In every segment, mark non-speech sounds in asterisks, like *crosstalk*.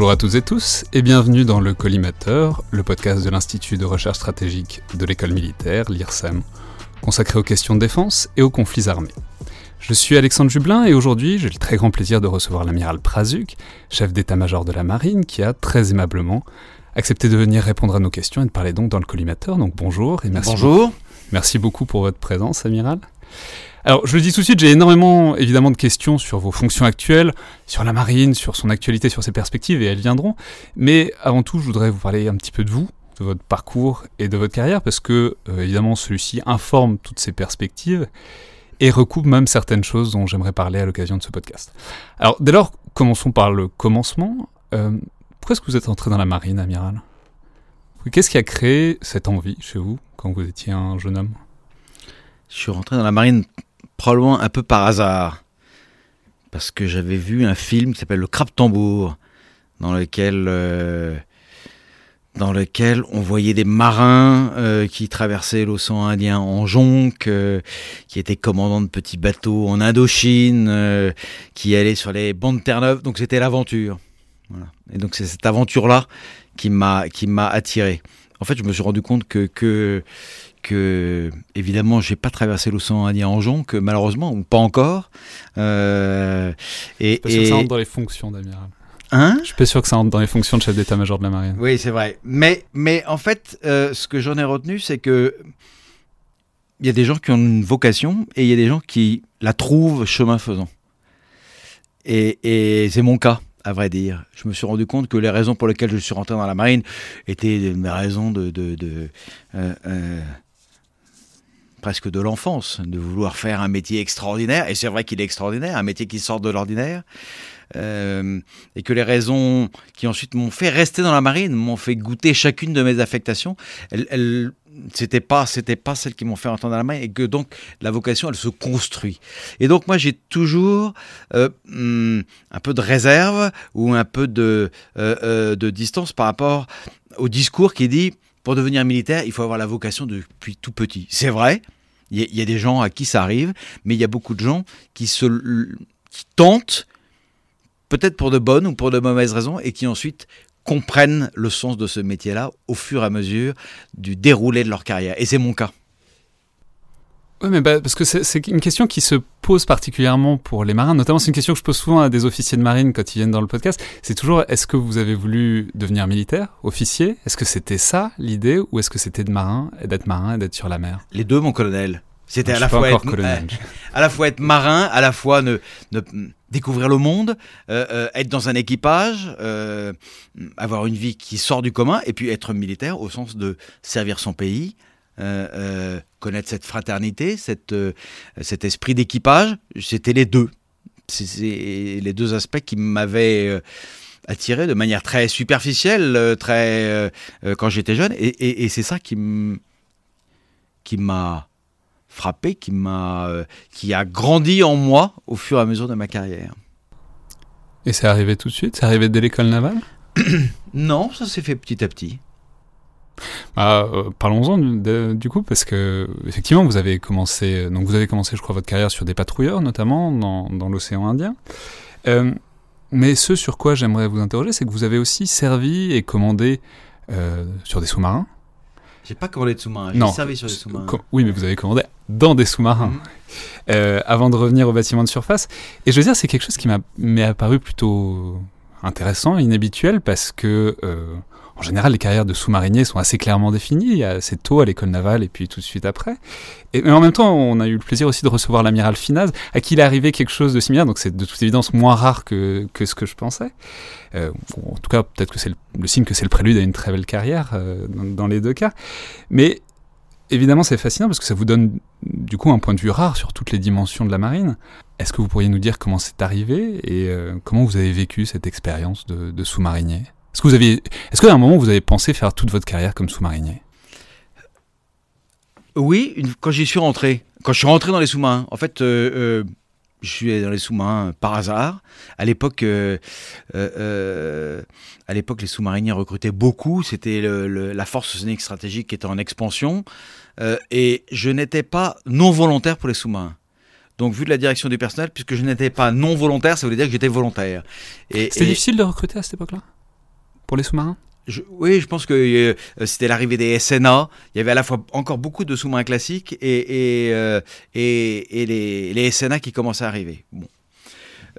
Bonjour à toutes et tous et bienvenue dans le Collimateur, le podcast de l'Institut de recherche stratégique de l'école militaire, l'IRSEM, consacré aux questions de défense et aux conflits armés. Je suis Alexandre Jublin et aujourd'hui j'ai le très grand plaisir de recevoir l'amiral Prazuk, chef d'état-major de la marine, qui a très aimablement accepté de venir répondre à nos questions et de parler donc dans le collimateur. Donc bonjour et merci. Bonjour. Merci beaucoup pour votre présence, amiral. Alors, je le dis tout de suite, j'ai énormément évidemment de questions sur vos fonctions actuelles, sur la marine, sur son actualité, sur ses perspectives, et elles viendront. Mais avant tout, je voudrais vous parler un petit peu de vous, de votre parcours et de votre carrière, parce que euh, évidemment, celui-ci informe toutes ces perspectives et recoupe même certaines choses dont j'aimerais parler à l'occasion de ce podcast. Alors, dès lors, commençons par le commencement. Euh, pourquoi est-ce que vous êtes entré dans la marine, amiral? Qu'est-ce qui a créé cette envie chez vous quand vous étiez un jeune homme? Je suis rentré dans la marine probablement un peu par hasard. Parce que j'avais vu un film qui s'appelle Le Crabe Tambour, dans lequel, euh, dans lequel on voyait des marins euh, qui traversaient l'océan Indien en jonque, euh, qui étaient commandants de petits bateaux en Indochine, qui allaient sur les bancs de Terre-Neuve. Donc c'était l'aventure. Et donc c'est cette aventure-là qui m'a qui m'a attiré. En fait, je me suis rendu compte que, que que évidemment j'ai pas traversé l'océan Indien en jonc malheureusement ou pas encore. Euh, et, pas sûr que ça rentre dans les fonctions d'amiral hein? Je suis pas sûr que ça rentre dans les fonctions de chef d'état-major de la marine. Oui c'est vrai. Mais mais en fait euh, ce que j'en ai retenu c'est que il y a des gens qui ont une vocation et il y a des gens qui la trouvent chemin faisant. Et, et c'est mon cas à vrai dire. Je me suis rendu compte que les raisons pour lesquelles je suis rentré dans la marine étaient des raisons de, de, de euh, euh presque de l'enfance, de vouloir faire un métier extraordinaire, et c'est vrai qu'il est extraordinaire, un métier qui sort de l'ordinaire, euh, et que les raisons qui ensuite m'ont fait rester dans la marine, m'ont fait goûter chacune de mes affectations, elles, c'était pas c'était pas celles qui m'ont fait entendre la marine, et que donc la vocation elle se construit. Et donc moi j'ai toujours euh, hmm, un peu de réserve ou un peu de euh, de distance par rapport au discours qui dit pour devenir militaire, il faut avoir la vocation depuis tout petit. C'est vrai, il y, a des gens à qui ça arrive, mais il y a beaucoup de gens qui, se, qui tentent, peut-être pour de bonnes ou pour de mauvaises raisons, et qui ensuite comprennent le sens de ce métier-là au fur et à mesure du déroulé de leur carrière. Et c'est mon cas. Oui, mais bah, parce que c'est une question qui se pose particulièrement pour les marins. Notamment, c'est une question que je pose souvent à des officiers de marine quand ils viennent dans le podcast. C'est toujours est-ce que vous avez voulu devenir militaire, officier? Est-ce que c'était ça l'idée ou est-ce que c'était de marin, d'être marin et d'être sur la mer? Les deux, mon colonel. C'était à la fois être, *laughs* à la fois être marin, à la fois ne, découvrir le monde, euh, euh, être dans un équipage, euh, avoir une vie qui sort du commun, et puis être militaire au sens de servir son pays, connaître cette fraternité, cette, euh, cet esprit d'équipage, c'était les deux. C'est les deux aspects qui m'avaient attiré de manière très superficielle, très quand j'étais jeune, et, c'est ça qui qui m'a frappé, qui m'a qui a grandi en moi au fur et à mesure de ma carrière. Et c'est arrivé tout de suite? C'est arrivé dès l'école navale? *coughs* Non, ça s'est fait petit à petit. Bah, euh, parlons-en du coup, parce que effectivement, vous avez commencé, donc vous avez commencé, je crois, votre carrière sur des patrouilleurs, notamment dans, dans l'océan Indien. Euh, mais ce sur quoi j'aimerais vous interroger, c'est que vous avez aussi servi et commandé euh, sur des sous-marins. J'ai pas commandé de sous-marins, j'ai servi sur des sous-marins. Oui, mais vous avez commandé dans des sous-marins. Mhm. avant de revenir au bâtiment de surface. Et je veux dire, c'est quelque chose qui m'est apparu plutôt intéressant, inhabituel, parce que en général, les carrières de sous-mariniers sont assez clairement définies, assez tôt à l'école navale et puis tout de suite après. Et, mais en même temps, on a eu le plaisir aussi de recevoir l'amiral Finaz, à qui il est arrivé quelque chose de similaire, donc c'est de toute évidence moins rare que, que ce que je pensais. Euh, en tout cas, peut-être que c'est le, signe que c'est le prélude à une très belle carrière euh, dans, les deux cas. Mais évidemment, c'est fascinant parce que ça vous donne du coup un point de vue rare sur toutes les dimensions de la marine. Est-ce que vous pourriez nous dire comment c'est arrivé et euh, comment vous avez vécu cette expérience de sous-marinier? Est-ce que vous avez, est-ce qu'à un moment vous avez pensé faire toute votre carrière comme sous-marinier? Oui, quand j'y suis rentré, quand je suis rentré dans les sous-marins, en fait, euh, euh, je suis dans les sous-marins par hasard. À l'époque, euh, à l'époque, les sous-mariniers recrutaient beaucoup. C'était la force océanique stratégique qui était en expansion, et je n'étais pas non volontaire pour les sous-marins. Donc, vu de la direction du personnel, puisque je n'étais pas non volontaire, ça voulait dire que j'étais volontaire. C'était difficile de recruter à cette époque-là? Les sous-marins? Oui, je pense que euh, c'était l'arrivée des SNA. Il y avait à la fois encore beaucoup de sous-marins classiques et, euh, les, SNA qui commençaient à arriver. Bon.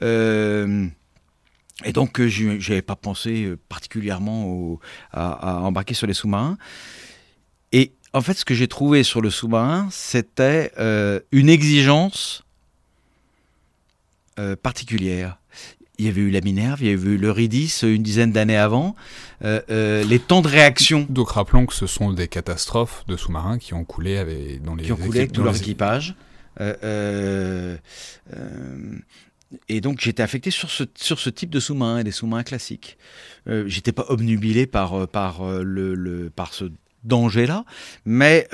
Euh, et donc, je n'avais pas pensé particulièrement à, embarquer sur les sous-marins. Et en fait, ce que j'ai trouvé sur le sous-marin, c'était une exigence particulière il y avait eu la Minerve, il y avait eu l'Eurydice une dizaine d'années avant. Euh, euh, les temps de réaction. Donc rappelons que ce sont des catastrophes de sous-marins qui ont coulé avec, dans les, qui ont coulé avec tout leur équipage. Euh, et donc j'étais affecté sur ce, sur ce type de sous-marins et des sous-marins classiques. j'étais pas obnubilé par, par, le, le, par ce danger-là, mais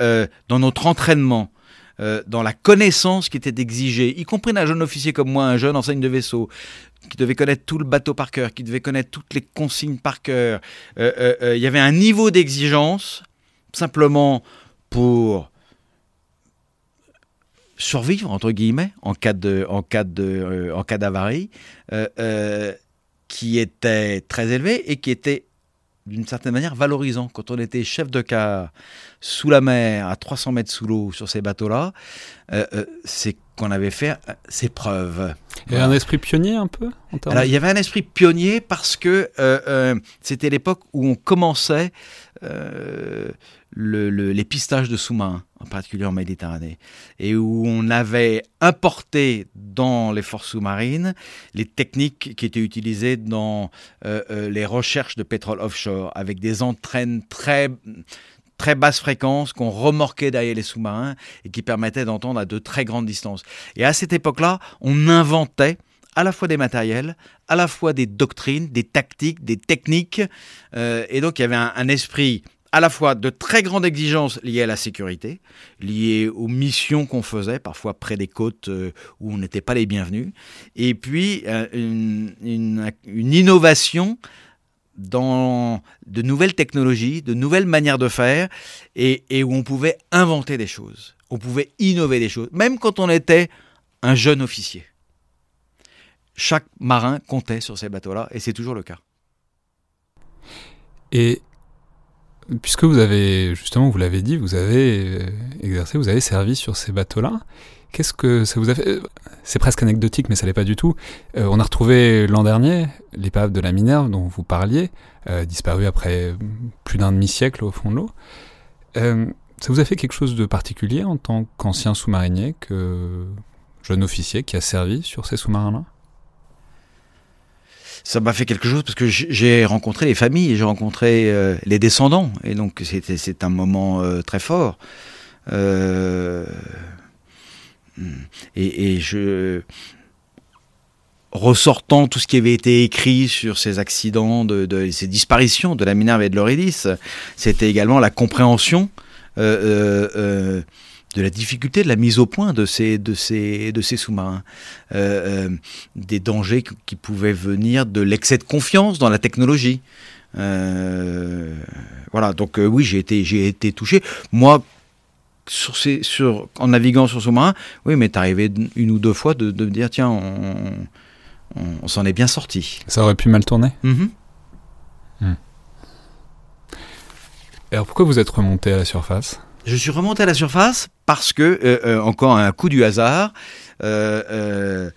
dans notre entraînement, dans la connaissance qui était exigée, y compris d'un jeune officier comme moi, un jeune enseigne de vaisseau, qui devait connaître tout le bateau par cœur, qui devait connaître toutes les consignes par cœur. Euh, euh, euh, il y avait un niveau d'exigence simplement pour survivre entre guillemets en cas de en cas de en cas d'avarie qui était très élevé et qui était d'une certaine manière valorisant. Quand on était chef de car sous la mer, à 300 mètres sous l'eau, sur ces bateaux-là, euh, euh, c'est qu'on avait fait euh, ses preuves. Il y avait un esprit pionnier un peu Alors, Il y avait un esprit pionnier parce que c'était l'époque où on commençait le, les pistages de sous-marins, en particulier en Méditerranée, et où on avait importé dans les forces sous-marines les techniques qui étaient utilisées dans euh, euh, les recherches de pétrole offshore, avec des entraînes très très basse fréquence qu'on remorquait derrière les sous-marins et qui permettaient d'entendre à de très grandes distances. Et à cette époque-là, on inventait à la fois des matériels, à la fois des doctrines, des tactiques, des techniques. Euh, et donc il y avait un esprit à la fois de très grandes exigences liées à la sécurité, liées aux missions qu'on faisait, parfois près des côtes euh, où on n'était pas les bienvenus, et puis euh, une, innovation dans de nouvelles technologies, de nouvelles manières de faire, et, et, où on pouvait inventer des choses, on pouvait innover des choses, même quand on était un jeune officier. Chaque marin comptait sur ces bateaux-là, et c'est toujours le cas. Et puisque vous avez, justement, vous l'avez dit, vous avez euh, exercé, vous avez servi sur ces bateaux-là. Qu'est-ce que ça vous a fait euh, C'est presque anecdotique, mais ça l'est pas du tout. Euh, on a retrouvé l'an dernier l'épave de la Minerve dont vous parliez, disparue après plus d'un demi-siècle au fond de l'eau. ça vous a fait quelque chose de particulier en tant qu'ancien sous-marinier, que jeune officier qui a servi sur ces sous-marins-là? Ça m'a fait quelque chose parce que j'ai rencontré les familles, j'ai rencontré euh, les descendants, et donc c'est un moment euh, très fort. Euh, et, et, je ressortant tout ce qui avait été écrit sur ces accidents, de, ces disparitions de la Minerve et de l'Aurélis, c'était également la compréhension de la difficulté de la mise au point de ces, de ces, de ces sous-marins, euh, euh, des dangers qui pouvaient venir de l'excès de confiance dans la technologie. Euh, voilà, donc oui, j'ai été, j'ai été touché. Moi, sur ces, sur, en naviguant sur sous-marin, oui, mais t'es arrivé une ou deux fois de, de me dire, tiens, on, on, s'en est bien sorti. Ça aurait pu mal tourner? Mm-hmm. hmm. Alors pourquoi vous êtes remonté à la surface? Je suis remonté à la surface parce que, euh, euh, encore un coup du hasard, euh,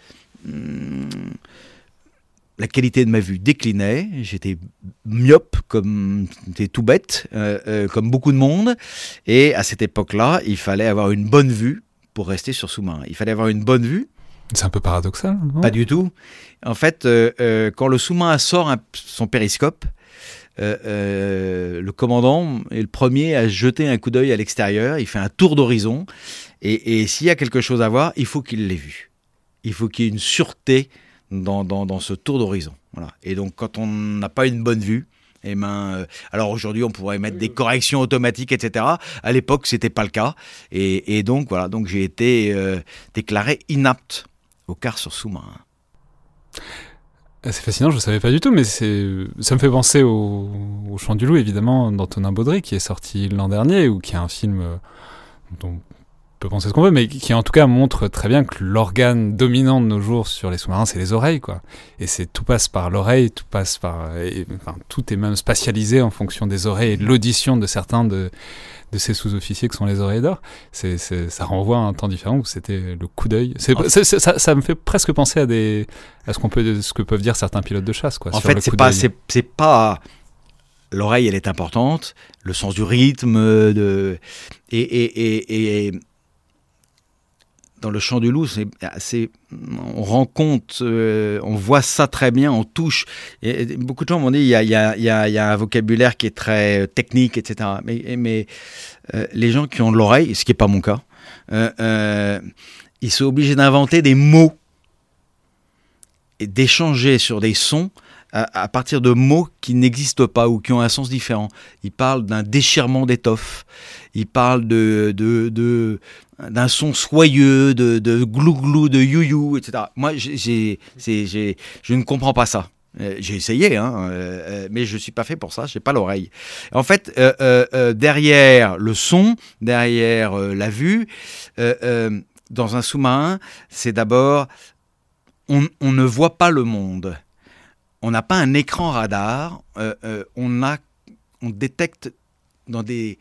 la qualité de ma vue déclinait, j'étais myope, comme c'était tout bête, euh, euh, comme beaucoup de monde. Et à cette époque-là, il fallait avoir une bonne vue pour rester sur sous-marin. Il fallait avoir une bonne vue. C'est un peu paradoxal. Non? Pas du tout. En fait, euh, quand le sous-marin sort un, son périscope, le commandant est le premier à jeter un coup d'œil à l'extérieur. Il fait un tour d'horizon. Et, s'il y a quelque chose à voir, il faut qu'il l'ait vu. Il faut qu'il y ait une sûreté dans, dans, ce tour d'horizon. Voilà. Et donc, quand on n'a pas une bonne vue, eh ben, euh, alors aujourd'hui, on pourrait mettre des corrections automatiques, etc. À l'époque, c'était pas le cas. Et, donc, voilà, donc j'ai été euh, déclaré inapte au quart sur sous-marin. C'est fascinant, je ne savais pas du tout, mais c'est, ça me fait penser au, au Chant du Loup, évidemment, d'Antonin Baudry, qui est sorti l'an dernier, ou qui est un film euh, dont peut penser ce qu'on veut, mais qui en tout cas montre très bien que l'organe dominant de nos jours sur les sous-marins, c'est les oreilles, quoi. Et c'est tout passe par l'oreille, tout passe par, enfin, tout est même spatialisé en fonction des oreilles et de l'audition de certains de, de ces sous-officiers que sont les oreilles d'or. C'est, ça renvoie à un temps différent où c'était le coup d'œil. ça, ça, me fait presque penser à des, à ce qu'on peut, ce que peuvent dire certains pilotes de chasse, quoi. En fait, c'est pas, c'est pas l'oreille, elle est importante, le sens du rythme, de... et, et, et, et dans le chant du loup, c'est assez, on rend compte, euh, on voit ça très bien, on touche. Et, beaucoup de gens m'ont dit il y, a, un vocabulaire qui est très euh, technique, etc. Mais, euh, les gens qui ont l'oreille, ce qui n'est pas mon cas, ils sont obligés d'inventer des mots et d'échanger sur des sons à, partir de mots qui n'existent pas ou qui ont un sens différent. Ils parlent d'un déchirement d'étoffe, ils parlent de, de, de d'un son soyeux, de, de glou-glou, de you-you, etc. Moi, je ne comprends pas ça. Euh, j'ai essayé, hein, euh, euh, mais je ne suis pas fait pour ça, je n'ai pas l'oreille. En fait, derrière le son, derrière la vue, dans un sous-marin, c'est d'abord, on, on, ne voit pas le monde. On n'a pas un écran radar, on, a, on détecte dans des,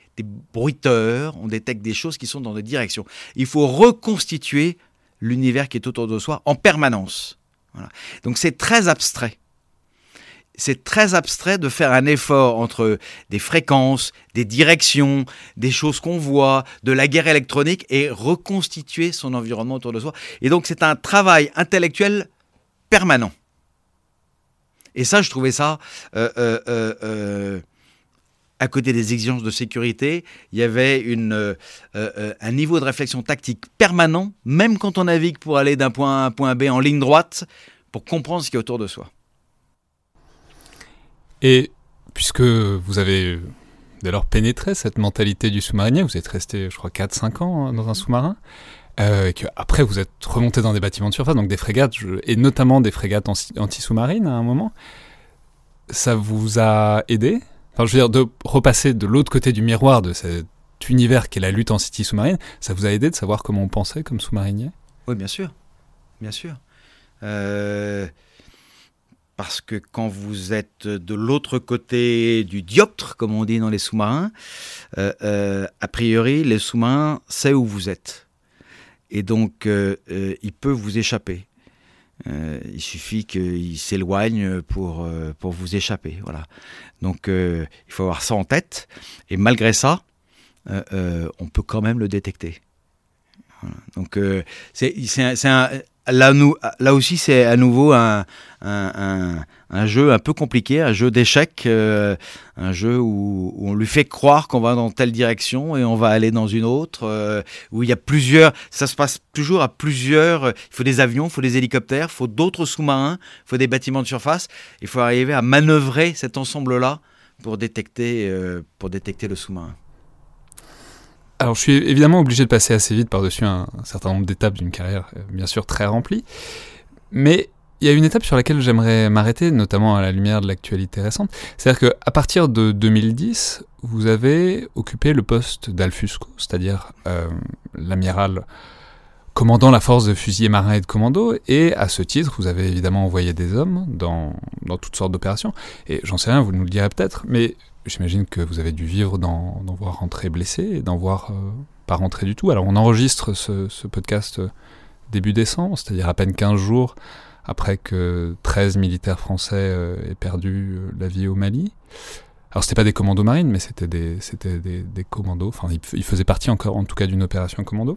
bruiteurs, on détecte des choses qui sont dans des directions. Il faut reconstituer l'univers qui est autour de soi en permanence. Donc c'est très abstrait. C'est très abstrait de faire un effort entre des fréquences, des directions, des choses qu'on voit, de la guerre électronique et reconstituer son environnement autour de soi. Et donc c'est un travail intellectuel permanent. Et ça, je trouvais ça euh, euh, euh, à côté des exigences de sécurité, il y avait une, un niveau de réflexion tactique permanent, même quand on navigue pour aller d'un point A à un point B en ligne droite, pour comprendre ce qui est autour de soi. Et puisque vous avez dès lors pénétré cette mentalité du sous-marinien, vous êtes resté, je crois, 4-5 ans hein, dans un sous-marin, euh, et que après vous êtes remonté dans des bâtiments de surface, donc des frégates, et notamment des frégates anti-sous-marines à un moment, ça vous a aidé? Je veux dire, de repasser de l'autre côté du miroir de cet univers qu'est la lutte en city sous-marine, ça vous a aidé de savoir comment on pensait comme sous-marinier? Oui, bien sûr. Bien sûr. Euh, parce que quand vous êtes de l'autre côté du dioptre, comme on dit dans les sous-marins, euh, euh, a priori, les sous-marins savent où vous êtes. Et donc, il peut vous échapper. Euh, il suffit qu'il s'éloigne pour, euh, pour vous échapper. Voilà. Donc euh, il faut avoir ça en tête. Et malgré ça, on peut quand même le détecter. Donc c'est un, là, là aussi, c'est à nouveau un, jeu un peu compliqué, un jeu d'échecs, euh, un jeu où, on lui fait croire qu'on va dans telle direction et on va aller dans une autre, euh, où il y a plusieurs, ça se passe toujours à plusieurs, il faut des avions, il faut des hélicoptères, il faut d'autres sous-marins, il faut des bâtiments de surface, il faut arriver à manœuvrer cet ensemble-là pour détecter, euh, pour détecter le sous-marin. Alors, je suis évidemment obligé de passer assez vite par-dessus un, certain nombre d'étapes d'une carrière, euh, bien sûr, très remplie. Mais il y a une étape sur laquelle j'aimerais m'arrêter, notamment à la lumière de l'actualité récente. C'est-à-dire qu'à partir de 2010, vous avez occupé le poste d'Alfusco, c'est-à-dire euh, l'amiral commandant la force de fusiliers marins et de commandos, et à ce titre, vous avez évidemment envoyé des hommes dans, dans toutes sortes d'opérations. Et j'en sais rien, vous nous le direz peut-être, mais j'imagine que vous avez dû vivre d'en voir rentrer blessé et d'en voir euh, pas rentrer du tout. Alors on enregistre ce, podcast euh, début décembre, c'est-à-dire à peine 15 jours après que 13 militaires français euh, aient perdu la vie au Mali. Alors c'était pas des commandos marines, mais c'était des, commandos. Enfin, ils, faisaient partie encore, en tout cas, d'une opération commando.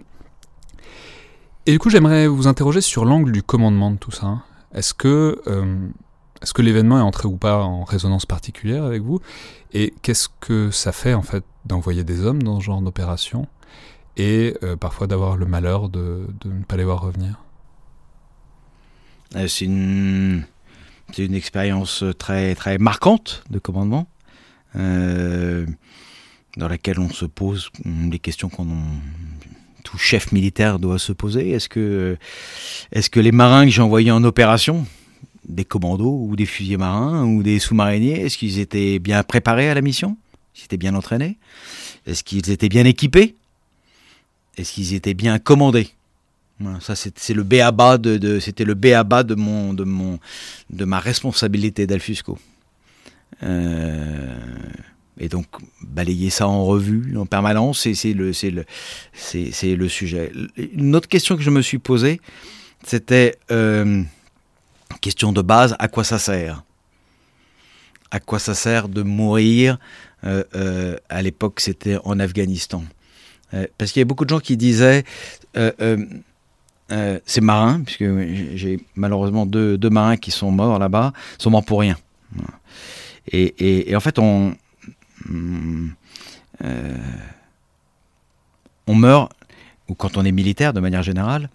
Et du coup, j'aimerais vous interroger sur l'angle du commandement de tout ça. Est-ce que, est-ce que l'événement est entré ou pas en résonance particulière avec vous? Et qu'est-ce que ça fait en fait d'envoyer des hommes dans ce genre d'opération? Et euh, parfois d'avoir le malheur de, ne pas les voir revenir? Euh, C'est une, une expérience très, très marquante de commandement. Euh, dans laquelle on se pose les questions qu'on tout chef militaire doit se poser. Est-ce que, est que les marins que j'ai envoyés en opération, des commandos ou des fusiliers marins ou des sous-mariniers, est-ce qu'ils étaient bien préparés à la mission? Est-ce étaient bien entraînés? Est-ce qu'ils étaient bien équipés? Est-ce qu'ils étaient bien commandés? Ça c'est le béaba de, de c'était le béaba de mon de mon de ma responsabilité d'Alfusco. Euh, et donc balayer ça en revue en permanence, c'est le, le, le sujet. Une autre question que je me suis posée, c'était euh, question de base, à quoi ça sert? À quoi ça sert de mourir euh, euh, À l'époque, c'était en Afghanistan? parce qu'il y a beaucoup de gens qui disaient, c'est marin, puisque j'ai malheureusement deux, marins qui sont morts là-bas, sont morts pour rien. Et, en fait, on, euh, on meurt, ou quand on est militaire de manière générale,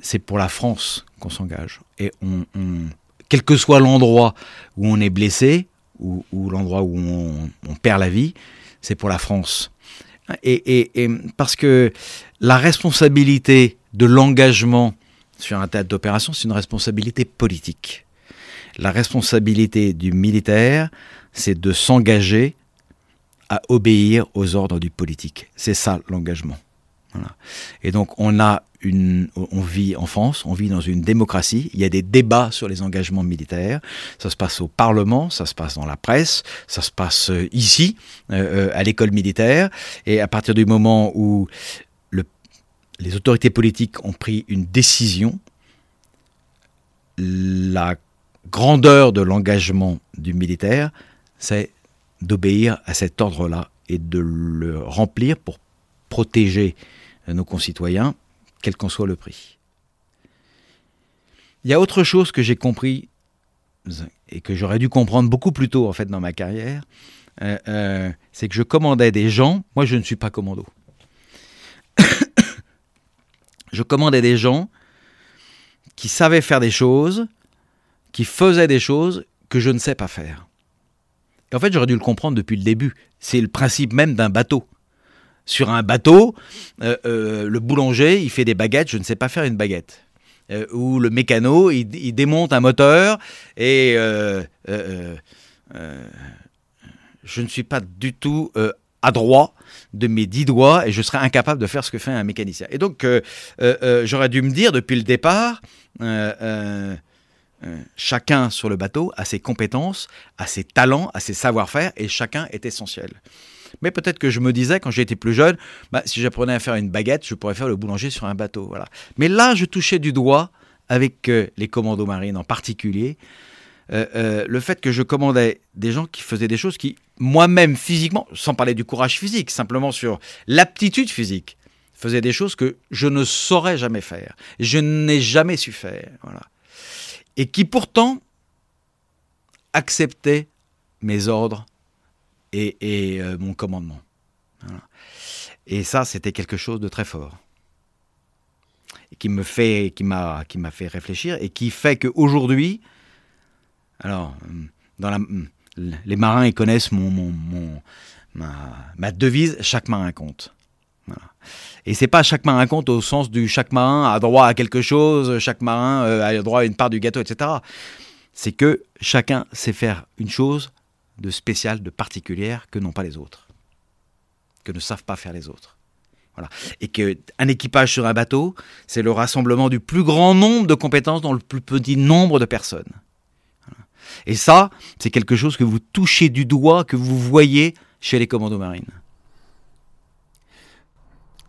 c'est pour la France qu'on s'engage. Et on, quel que soit l'endroit où on est blessé, ou, l'endroit où on, perd la vie, c'est pour la France. Et, parce que la responsabilité de l'engagement sur un théâtre d'opération, c'est une responsabilité politique. La responsabilité du militaire, c'est de s'engager à obéir aux ordres du politique. C'est ça l'engagement. Et donc on a une, on vit en France, on vit dans une démocratie. Il y a des débats sur les engagements militaires. Ça se passe au Parlement, ça se passe dans la presse, ça se passe euh, ici, euh, euh, à l'école militaire. Et à partir du moment où le, les autorités politiques ont pris une décision, la grandeur de l'engagement du militaire, c'est d'obéir à cet ordre-là et de le remplir pour protéger nos concitoyens, quel qu'en soit le prix. Il y a autre chose que j'ai compris et que j'aurais dû comprendre beaucoup plus tôt en fait dans ma carrière, euh, euh, c'est que je commandais des gens. Moi, je ne suis pas commando. *coughs* je commandais des gens qui savaient faire des choses, qui faisaient des choses que je ne sais pas faire. En fait, j'aurais dû le comprendre depuis le début. C'est le principe même d'un bateau. Sur un bateau, euh, euh, le boulanger, il fait des baguettes, je ne sais pas faire une baguette. Euh, ou le mécano, il, démonte un moteur et je ne suis pas du tout adroit de mes dix doigts et je serais incapable de faire ce que fait un mécanicien. Et donc, j'aurais dû me dire depuis le départ, chacun sur le bateau a ses compétences, a ses talents, a ses savoir-faire, et chacun est essentiel. Mais peut-être que je me disais, quand j'étais plus jeune, bah, si j'apprenais à faire une baguette, je pourrais faire le boulanger sur un bateau. Voilà. Mais là, je touchais du doigt, avec euh, les commandos marines en particulier, euh, le fait que je commandais des gens qui faisaient des choses qui, moi-même, physiquement, sans parler du courage physique, simplement sur l'aptitude physique, faisaient des choses que je ne saurais jamais faire. Je n'ai jamais su faire. Voilà et qui pourtant acceptait mes ordres et, euh, mon commandement. Et ça, c'était quelque chose de très fort. Et qui me fait, qui m'a, qui m'a fait réfléchir et qui fait qu'aujourd'hui, alors, dans la, les marins, ils connaissent mon, mon, ma, devise, chaque marin compte. Et c'est pas chaque marin compte au sens du chaque marin a droit à quelque chose, chaque marin euh, a droit à une part du gâteau, etc. C'est que chacun sait faire une chose de spéciale, de particulière que n'ont pas les autres, que ne savent pas faire les autres. Voilà. Et qu'un équipage sur un bateau, c'est le rassemblement du plus grand nombre de compétences dans le plus petit nombre de personnes. Et ça, c'est quelque chose que vous touchez du doigt, que vous voyez chez les commandos marines.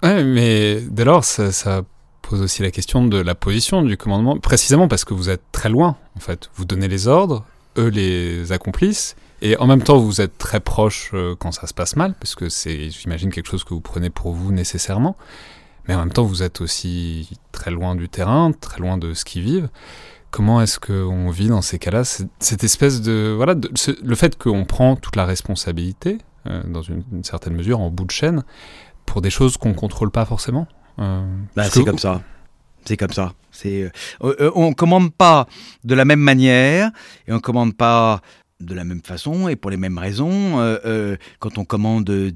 Ouais, mais dès lors, ça, pose aussi la question de la position du commandement, précisément parce que vous êtes très loin, en fait. Vous donnez les ordres, eux les accomplissent, et en même temps vous êtes très proche euh, quand ça se passe mal, parce que c'est, j'imagine, quelque chose que vous prenez pour vous nécessairement, mais en même temps vous êtes aussi très loin du terrain, très loin de ce qu'ils vivent. Comment est-ce qu'on vit dans ces cas-là? Cette espèce de... Voilà, le fait qu'on prend toute la responsabilité, euh, dans une, certaine mesure, en bout de chaîne, pour des choses qu'on ne contrôle pas forcément euh, bah, C'est comme ça. C'est comme ça. C'est, euh, on commande pas de la même manière et on commande pas de la même façon et pour les mêmes raisons. quand on commande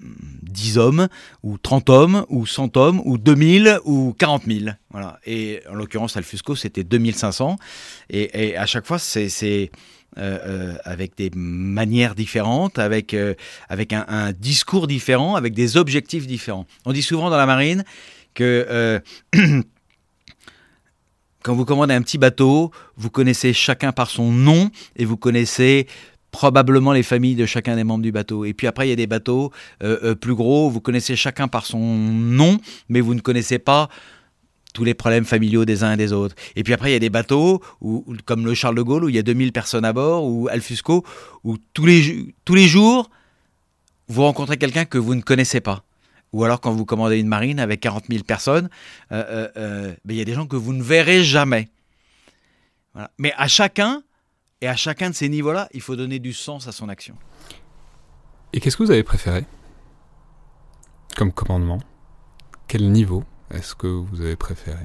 10 hommes, ou 30 hommes, ou 100 hommes, ou 2000, ou 40 000. Voilà. Et en l'occurrence, Alfusco, c'était 2500. Et, et à chaque fois, c'est euh, euh, avec des manières différentes, avec, euh, avec un, discours différent, avec des objectifs différents. On dit souvent dans la marine que *clears throat* quand vous commandez un petit bateau, vous connaissez chacun par son nom et vous connaissez probablement les familles de chacun des membres du bateau. Et puis après, il y a des bateaux euh, euh, plus gros, vous connaissez chacun par son nom, mais vous ne connaissez pas tous les problèmes familiaux des uns et des autres. Et puis après, il y a des bateaux, où, comme le Charles de Gaulle, où il y a 2000 personnes à bord, ou Alfusco, où tous les, tous les jours, vous rencontrez quelqu'un que vous ne connaissez pas. Ou alors quand vous commandez une marine avec 40 000 personnes, euh, ben, il y a des gens que vous ne verrez jamais. Mais à chacun, et à chacun de ces niveaux-là, il faut donner du sens à son action. Et qu'est-ce que vous avez préféré comme commandement? Quel niveau est-ce que vous avez préféré?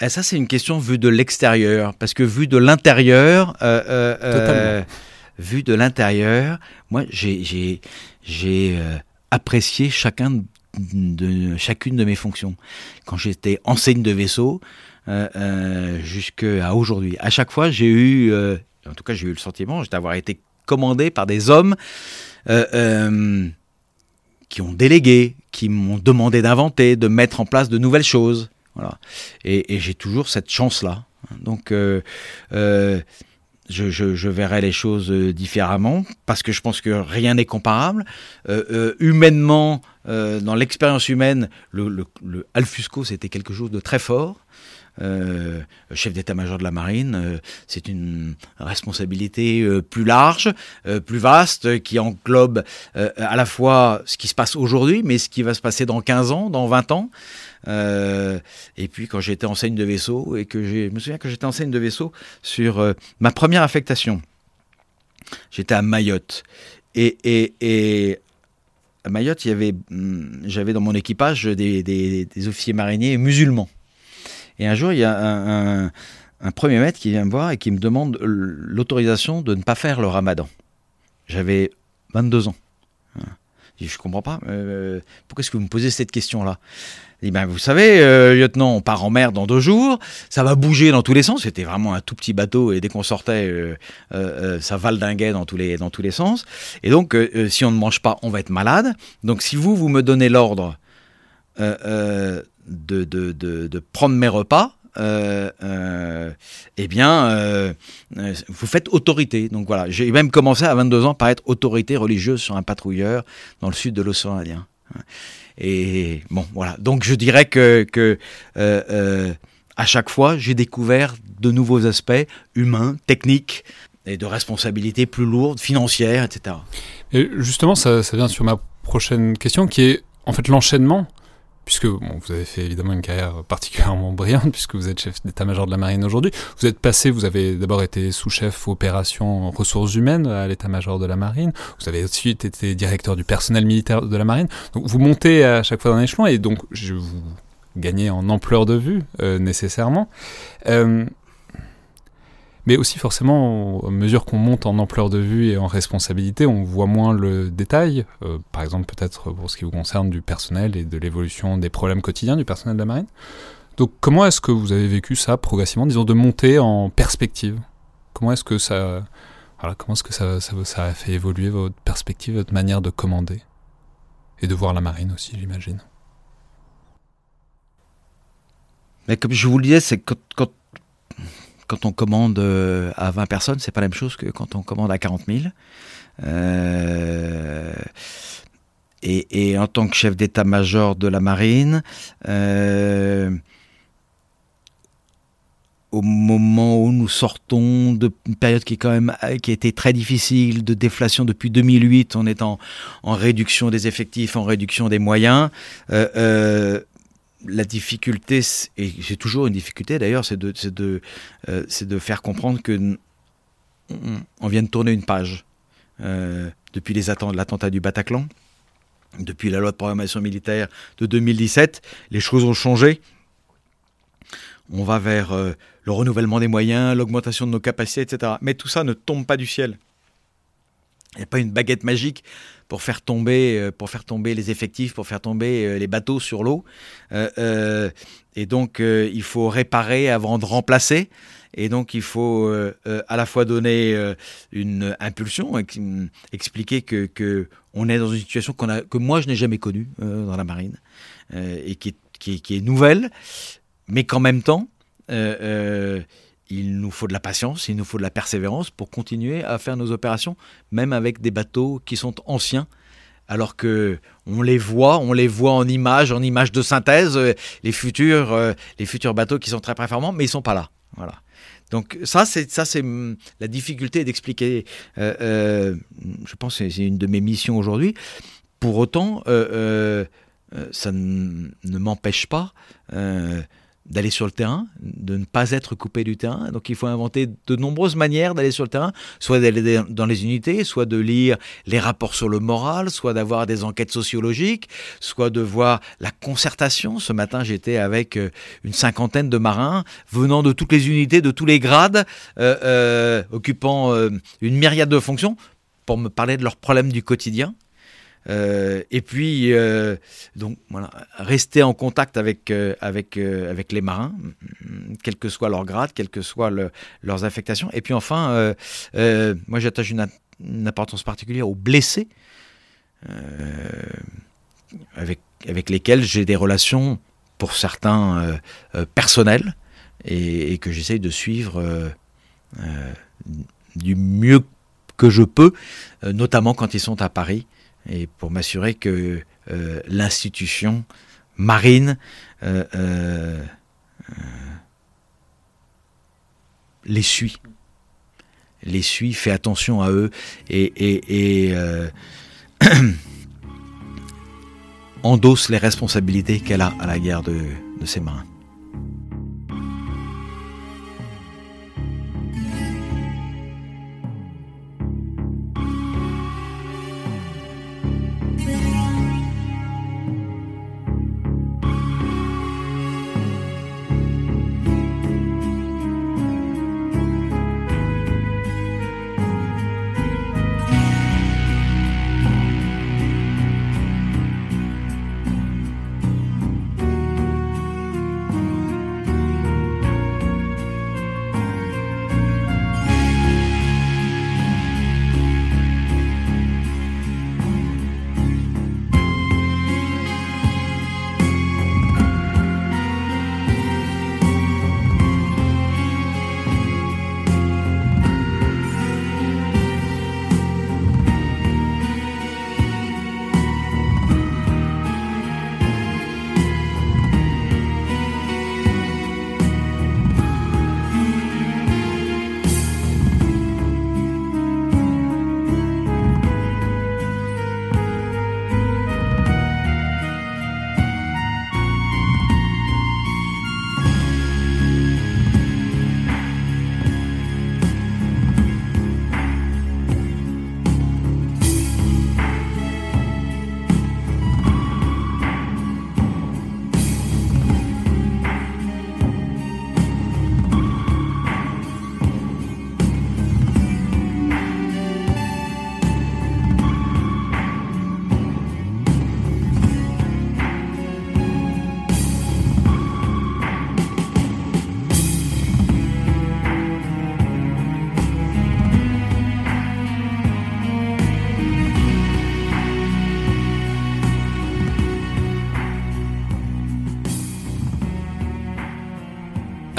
Et eh, ça, c'est une question vue de l'extérieur, parce que vue de l'intérieur, euh, euh, euh vue de l'intérieur, moi, j'ai euh, apprécié chacun de, chacune de mes fonctions. Quand j'étais enseigne de vaisseau, euh, euh, jusqu'à aujourd'hui. À chaque fois, j'ai eu, en tout cas, j'ai eu le sentiment d'avoir été commandé par des hommes qui ont délégué, qui m'ont demandé d'inventer, de mettre en place de nouvelles choses. Voilà. Et, j'ai toujours cette chance-là. Donc, je, je, verrai les choses différemment parce que je pense que rien n'est comparable. humainement, dans l'expérience humaine, le, Alfusco, c'était quelque chose de très fort. Euh, chef d'état-major de la marine, euh, c'est une responsabilité euh, plus large, plus vaste, qui englobe à la fois ce qui se passe aujourd'hui, mais ce qui va se passer dans 15 ans, dans 20 ans. Et puis quand j'étais enseigne de vaisseau, et que je me souviens que j'étais enseigne de vaisseau sur ma première affectation, j'étais à Mayotte. Et, et, et à Mayotte, y avait, hum, j'avais dans mon équipage des, des officiers mariniers musulmans. Et un jour, il y a un, premier maître qui vient me voir et qui me demande l'autorisation de ne pas faire le ramadan. J'avais 22 ans. Je dis, comprends pas. Euh, pourquoi est-ce que vous me posez cette question-là? Il dit, ben, vous savez, euh, lieutenant, on part en mer dans deux jours, ça va bouger dans tous les sens. C'était vraiment un tout petit bateau et dès qu'on sortait, euh, ça valdinguait dans tous les, dans tous les sens. Et donc, si on ne mange pas, on va être malade. Donc, si vous, vous me donnez l'ordre de, de, de, prendre mes repas, eh bien, euh, vous faites autorité. Donc voilà, j'ai même commencé à 22 ans par être autorité religieuse sur un patrouilleur dans le sud de l'océan Indien. Et bon, voilà. Donc je dirais que, que à chaque fois, j'ai découvert de nouveaux aspects humains, techniques et de responsabilités plus lourdes, financières, etc. Et justement, ça, ça vient sur ma prochaine question qui est en fait l'enchaînement puisque vous avez fait évidemment une carrière particulièrement brillante, puisque vous êtes chef d'état-major de la marine aujourd'hui. Vous êtes passé, vous avez d'abord été sous-chef opération ressources humaines à l'état-major de la marine. Vous avez ensuite été directeur du personnel militaire de la marine. Donc vous montez à chaque fois d'un échelon et donc vous gagnez en ampleur de vue euh, nécessairement. Euh, mais aussi forcément, à mesure qu'on monte en ampleur de vue et en responsabilité, on voit moins le détail, euh, par exemple peut-être pour ce qui vous concerne du personnel et de l'évolution des problèmes quotidiens du personnel de la marine. Donc comment est-ce que vous avez vécu ça progressivement, disons de monter en perspective? Comment est-ce que ça, voilà, comment est-ce que ça, ça, a fait évoluer votre perspective, votre manière de commander? Et de voir la marine aussi, j'imagine. Mais comme je vous le disais, c'est quand, quand quand on commande euh, à 20 personnes, c'est pas la même chose que quand on commande à 40 000. Euh, et, en tant que chef d'état-major de la marine, au moment où nous sortons d'une période qui est quand même qui a été très difficile de déflation depuis 2008, on est en, réduction des effectifs, en réduction des moyens. Euh, euh, la difficulté, et c'est toujours une difficulté d'ailleurs, c'est de, euh, faire comprendre que on, vient de tourner une page depuis les l'attentat du Bataclan, depuis la loi de programmation militaire de 2017, les choses ont changé on va vers euh, le renouvellement des moyens, l'augmentation de nos capacités, etc. Mais tout ça ne tombe pas du ciel. Il n'y a pas une baguette magique pour faire tomber, euh, pour faire tomber les effectifs, pour faire tomber euh, les bateaux sur l'eau. et donc, il faut réparer avant de remplacer. Et donc, il faut à la fois donner une impulsion, expliquer que, on est dans une situation que moi je n'ai jamais connue dans la marine et qui est nouvelle, mais qu'en même temps, euh, euh, il nous faut de la patience, il nous faut de la persévérance pour continuer à faire nos opérations, même avec des bateaux qui sont anciens. Alors que on les voit, on les voit en images, en images de synthèse, euh, les futurs, les futurs bateaux qui sont très performants, mais ils sont pas là. Voilà. Donc ça, c'est ça, c'est hum, la difficulté d'expliquer. je pense que c'est une de mes missions aujourd'hui. Pour autant, ça ne m'empêche pas d'aller sur le terrain, de ne pas être coupé du terrain. Donc il faut inventer de nombreuses manières d'aller sur le terrain, soit d'aller dans les unités, soit de lire les rapports sur le moral, soit d'avoir des enquêtes sociologiques, soit de voir la concertation. Ce matin, j'étais avec euh, une cinquantaine de marins venant de toutes les unités, de tous les grades, euh, euh, occupant une myriade de fonctions pour me parler de leurs problèmes du quotidien. Euh, et puis, euh, donc voilà, rester en contact avec, euh, avec, avec les marins, quel que soit leur grade, quelle que soient leurs affectations. Et puis enfin, moi j'attache une, importance particulière aux blessés, avec, avec lesquels j'ai des relations, pour certains, personnelles, et, et que j'essaye de suivre du mieux que je peux, notamment quand ils sont à Paris et pour m'assurer que euh, l'institution marine euh, euh, les suit. Les suit, fait attention à eux et, *clears throat* endosse les responsabilités qu'elle a à la guerre de, de ses marins.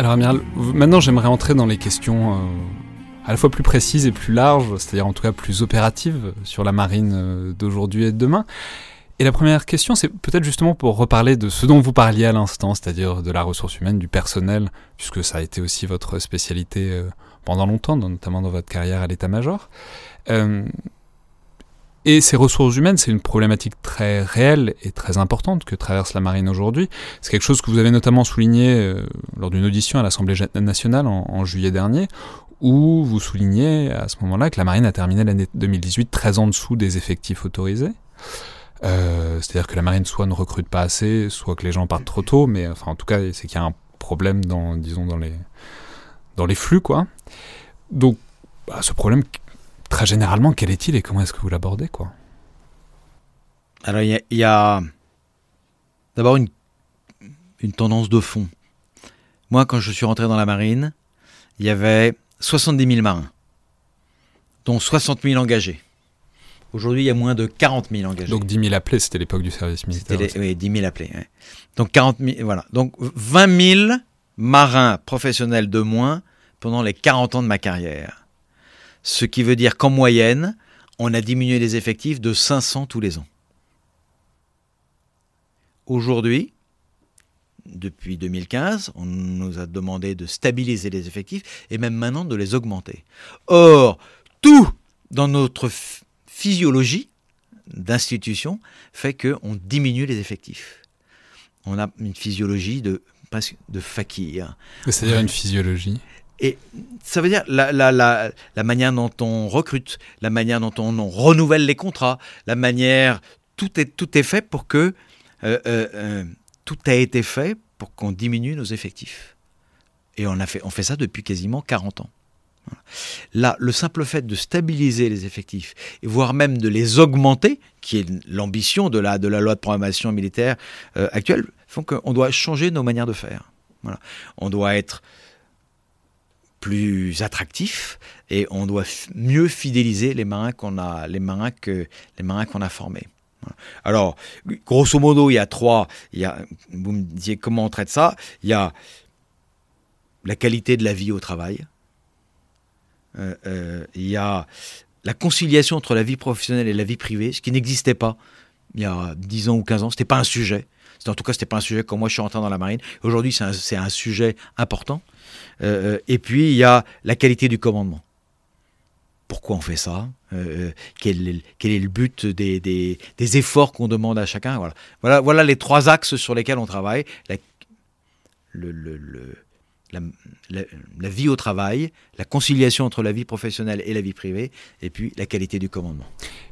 Alors Amiral, maintenant j'aimerais entrer dans les questions euh, à la fois plus précises et plus larges, c'est-à-dire en tout cas plus opératives sur la marine euh, d'aujourd'hui et de demain. Et la première question, c'est peut-être justement pour reparler de ce dont vous parliez à l'instant, c'est-à-dire de la ressource humaine, du personnel, puisque ça a été aussi votre spécialité euh, pendant longtemps, notamment dans votre carrière à l'état-major. Et ces ressources humaines, c'est une problématique très réelle et très importante que traverse la marine aujourd'hui. C'est quelque chose que vous avez notamment souligné euh, lors d'une audition à l'Assemblée nationale en, juillet dernier, où vous soulignez à ce moment-là que la marine a terminé l'année 2018 très en dessous des effectifs autorisés. Euh, c'est-à-dire que la marine soit ne recrute pas assez, soit que les gens partent trop tôt, mais enfin en tout cas c'est qu'il y a un problème dans, disons, dans les, dans les flux, quoi. Donc bah, ce problème, très généralement, quel est-il et comment est-ce que vous l'abordez, quoi Alors il y, a, d'abord une, une tendance de fond. Moi, quand je suis rentré dans la marine, il y avait 70 000 marins, dont 60 000 engagés. Aujourd'hui, il y a moins de 40 000 engagés. Donc 10 000 appelés, c'était l'époque du service militaire. oui, 10 000 appelés. Donc 40 voilà. Donc 20 000 marins professionnels de moins pendant les 40 ans de ma carrière. Ce qui veut dire qu'en moyenne, on a diminué les effectifs de 500 tous les ans. Aujourd'hui, depuis 2015, on nous a demandé de stabiliser les effectifs et même maintenant de les augmenter. Or, tout dans notre physiologie d'institution fait qu'on diminue les effectifs. On a une physiologie de de fakir. C'est-à-dire une physiologie et ça veut dire la, manière dont on recrute, la manière dont on, renouvelle les contrats, la manière... Tout est, tout est fait pour que... Euh, euh, euh, tout a été fait pour qu'on diminue nos effectifs. Et on, a fait, on fait ça depuis quasiment 40 ans. Là, le simple fait de stabiliser les effectifs, voire même de les augmenter, qui est l'ambition de la, de la loi de programmation militaire actuelle, font qu'on doit changer nos manières de faire. Voilà. On doit être plus attractif et on doit mieux fidéliser les marins qu'on a, les marins que les marins qu'on a formés. Alors, grosso modo, il y a trois. Il y vous me disiez comment on traite ça. Il y a la qualité de la vie au travail. Euh, euh, il y a la conciliation entre la vie professionnelle et la vie privée, ce qui n'existait pas il y a 10 ans ou 15 ans. Ce n'était pas un sujet. En tout cas, ce n'était pas un sujet quand moi je suis rentré dans la marine. Aujourd'hui, c'est un, sujet important. Euh, et puis, il y a la qualité du commandement. Pourquoi on fait ça? Quel, est, le but des, efforts qu'on demande à chacun? Voilà. les trois axes sur lesquels on travaille. le, la, vie au travail, la conciliation entre la vie professionnelle et la vie privée, et puis la qualité du commandement.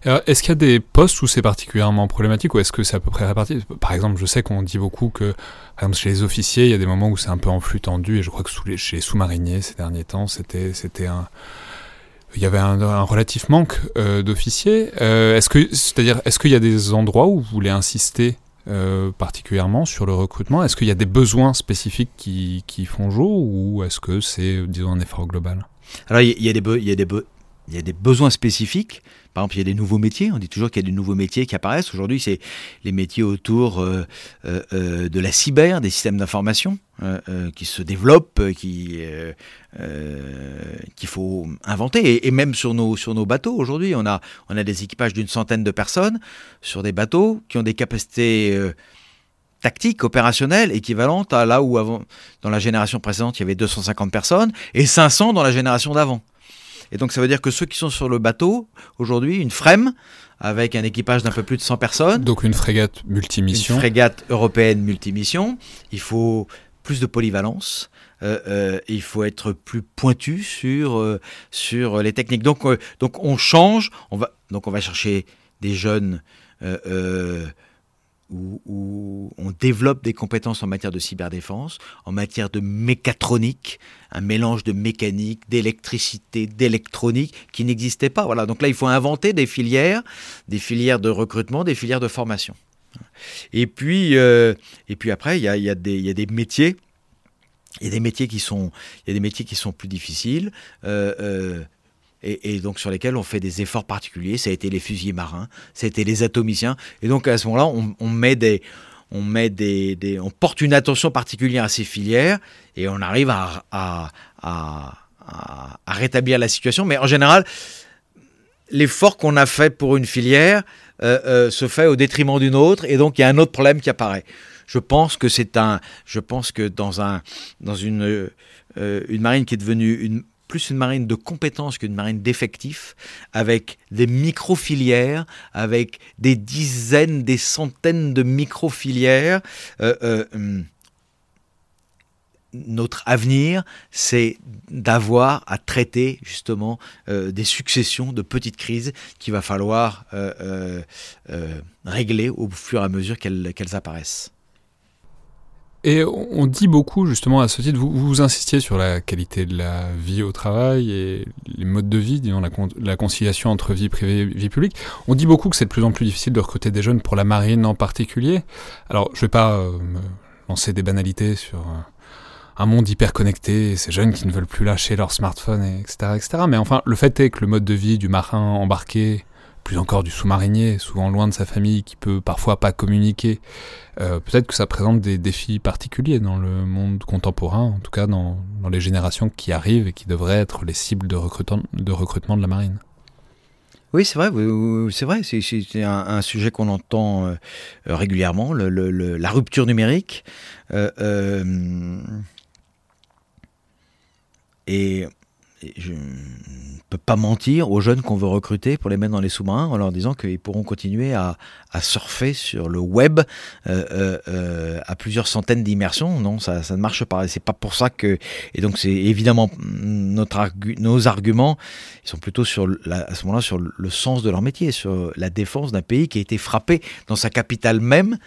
Est-ce qu'il y a des postes où c'est particulièrement problématique ou est-ce que c'est à peu près réparti? Par exemple, je sais qu'on dit beaucoup que, par exemple, chez les officiers, il y a des moments où c'est un peu en flux tendu, et je crois que chez les sous-mariniers, ces derniers temps, c'était, c'était un il y avait un, relatif manque euh, d'officiers. Euh, est-ce que, c'est-à-dire, est-ce qu'il y a des endroits où vous voulez insister euh, particulièrement sur le recrutement? Est-ce qu'il y a des besoins spécifiques qui, font jour ou est-ce que c'est, disons, un effort global? Alors, il y, y il y a des besoins spécifiques. Par exemple, il y a des nouveaux métiers. On dit toujours qu'il y a des nouveaux métiers qui apparaissent. Aujourd'hui, c'est les métiers autour euh, euh, euh, de la cyber, des systèmes d'information qui se développent, qui qu'il faut inventer. Et, même sur nos sur nos bateaux aujourd'hui, on a on a des équipages d'une centaine de personnes sur des bateaux qui ont des capacités tactiques, opérationnelles, équivalentes à là où avant, dans la génération précédente, il y avait 250 personnes et 500 dans la génération d'avant. Et donc ça veut dire que ceux qui sont sur le bateau, aujourd'hui, une FREM, avec un équipage d'un peu plus de 100 personnes. Donc une frégate multimission. Une frégate européenne multimission. Il faut plus de polyvalence. Euh, euh, il faut être plus pointu sur, euh, sur les techniques. Donc, donc on change, on va, donc on va chercher des jeunes où, on développe des compétences en matière de cyberdéfense, en matière de mécatronique, un mélange de mécanique, d'électricité, d'électronique qui n'existait pas. Donc là, il faut inventer des filières, des filières de recrutement, des filières de formation. Et puis, après, il y a des métiers qui sont plus difficiles. Euh, euh, et, donc sur lesquels on fait des efforts particuliers. Ça a été les fusiliers marins, été les atomiciens. Et donc à ce moment-là, on, met des, on met des, on porte une attention particulière à ces filières et on arrive à, rétablir la situation. Mais en général, l'effort qu'on a fait pour une filière se fait au détriment d'une autre, et donc il y a un autre problème qui apparaît. Je pense que c'est un, je pense que dans un, dans une, une marine qui est devenue une plus une marine de compétences qu'une marine d'effectifs, avec des micro-filières, avec des dizaines, des centaines de micro-filières. Euh, euh, hum, notre avenir, c'est d'avoir à traiter justement euh, des successions de petites crises qu'il va falloir régler au fur et à mesure qu'elles apparaissent. Et on dit beaucoup justement à ce titre, vous, vous insistiez sur la qualité de la vie au travail et les modes de vie, disons la, la conciliation entre vie privée et vie publique. On dit beaucoup que c'est de plus en plus difficile de recruter des jeunes pour la marine en particulier. Alors je vais pas euh, me lancer des banalités sur euh, un monde hyper connecté, ces jeunes qui ne veulent plus lâcher leur smartphone, etc., etc. Mais enfin, le fait est que le mode de vie du marin embarqué plus encore du sous-marinier, souvent loin de sa famille, qui peut parfois pas communiquer. Euh, peut-être que ça présente des défis particuliers dans le monde contemporain, en tout cas dans, les générations qui arrivent et qui devraient être les cibles de recrutement de, recrutement de la marine. Oui, c'est vrai, c'est vrai, c'est un, sujet qu'on entend euh, régulièrement, la rupture numérique. Euh, et je peut pas mentir aux jeunes qu'on veut recruter pour les mettre dans les sous-marins en leur disant qu'ils pourront continuer à, à, surfer sur le web euh, euh, euh à plusieurs centaines d'immersions. Non, ça, ça, ne marche pas. C'est pas pour ça que. Et donc, c'est évidemment notre nos arguments. Ils sont plutôt sur la, à ce moment-là sur le sens de leur métier, sur la défense d'un pays qui a été frappé dans sa capitale même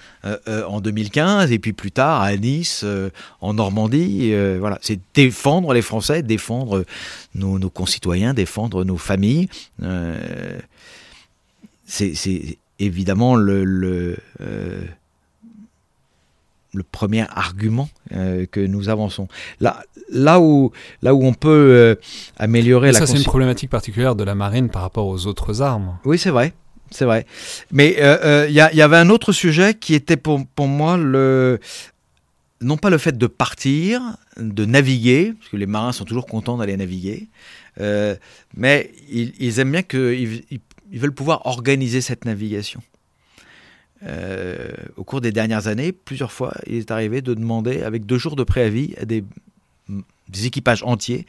en 2015 et puis plus tard à Nice, en Normandie. voilà, c'est défendre les Français, défendre nos, nos concitoyens, défendre nos familles. C'est évidemment le, le, euh, le premier argument euh, que nous avançons. Là, là, où, là où on peut améliorer la... Ça, c'est une problématique particulière de la marine par rapport aux autres armes. Oui, c'est vrai. C'est vrai. Mais il y, y, avait un autre sujet qui était pour, pour moi le, non pas le fait de partir, de naviguer, parce que les marins sont toujours contents d'aller naviguer, euh, mais ils, aiment bien qu'ils ils, veulent pouvoir organiser cette navigation. Euh, au cours des dernières années, plusieurs fois, il est arrivé de demander, avec deux jours de préavis, à des, équipages entiers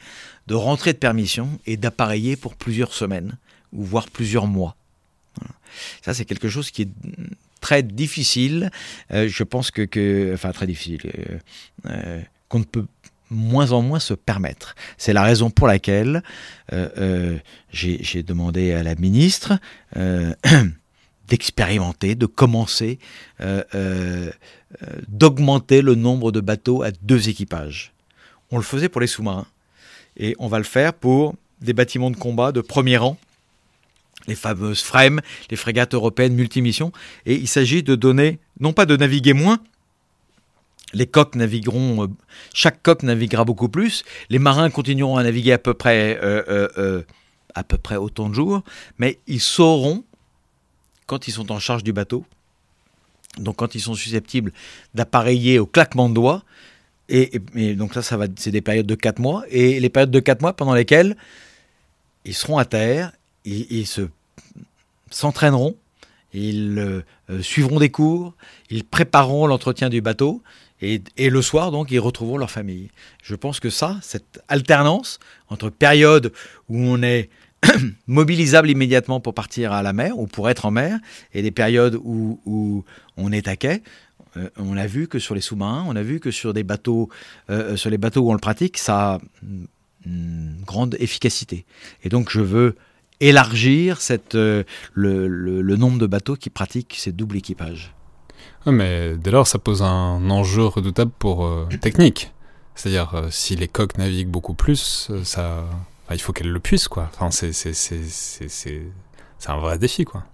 de rentrer de permission et d'appareiller pour plusieurs semaines, ou voire plusieurs mois. Ça, c'est quelque chose qui est très difficile. Euh, je pense que, enfin très difficile, qu'on ne peut moins en moins se permettre. C'est la raison pour laquelle euh, euh, j'ai demandé à la ministre euh, *clears throat* d'expérimenter, de commencer, d'augmenter le nombre de bateaux à deux équipages. On le faisait pour les sous-marins et on va le faire pour des bâtiments de combat de premier rang, les fameuses FREM, les frégates européennes multimissions. Et il s'agit de donner, non pas de naviguer moins, les coques navigueront, euh, chaque coque naviguera beaucoup plus. Les marins continueront à naviguer à peu près, euh, euh, à peu près autant de jours, mais ils sauront quand ils sont en charge du bateau. Donc quand ils sont susceptibles d'appareiller au claquement de doigts. Et, donc ça, ça va, c'est des périodes de 4 mois. Et les périodes de 4 mois pendant lesquelles ils seront à terre, ils, ils se s'entraîneront, ils suivront des cours, ils prépareront l'entretien du bateau, et, le soir, donc, ils retrouveront leur famille. Je pense que ça, cette alternance entre période où on est *clears throat* mobilisable immédiatement pour partir à la mer ou pour être en mer, et des périodes où, on est à quai, euh, on a vu que sur les sous-marins, on a vu que sur des bateaux, euh, sur les bateaux où on le pratique, ça a une grande efficacité. Et donc, je veux élargir euh, le nombre de bateaux qui pratiquent ces doubles équipages mais dès lors, ça pose un enjeu redoutable pour euh, technique. C'est-à-dire, euh, si les coques naviguent beaucoup plus, euh, ça, il faut qu'elles le puissent, quoi. Enfin, c'est un vrai défi, quoi.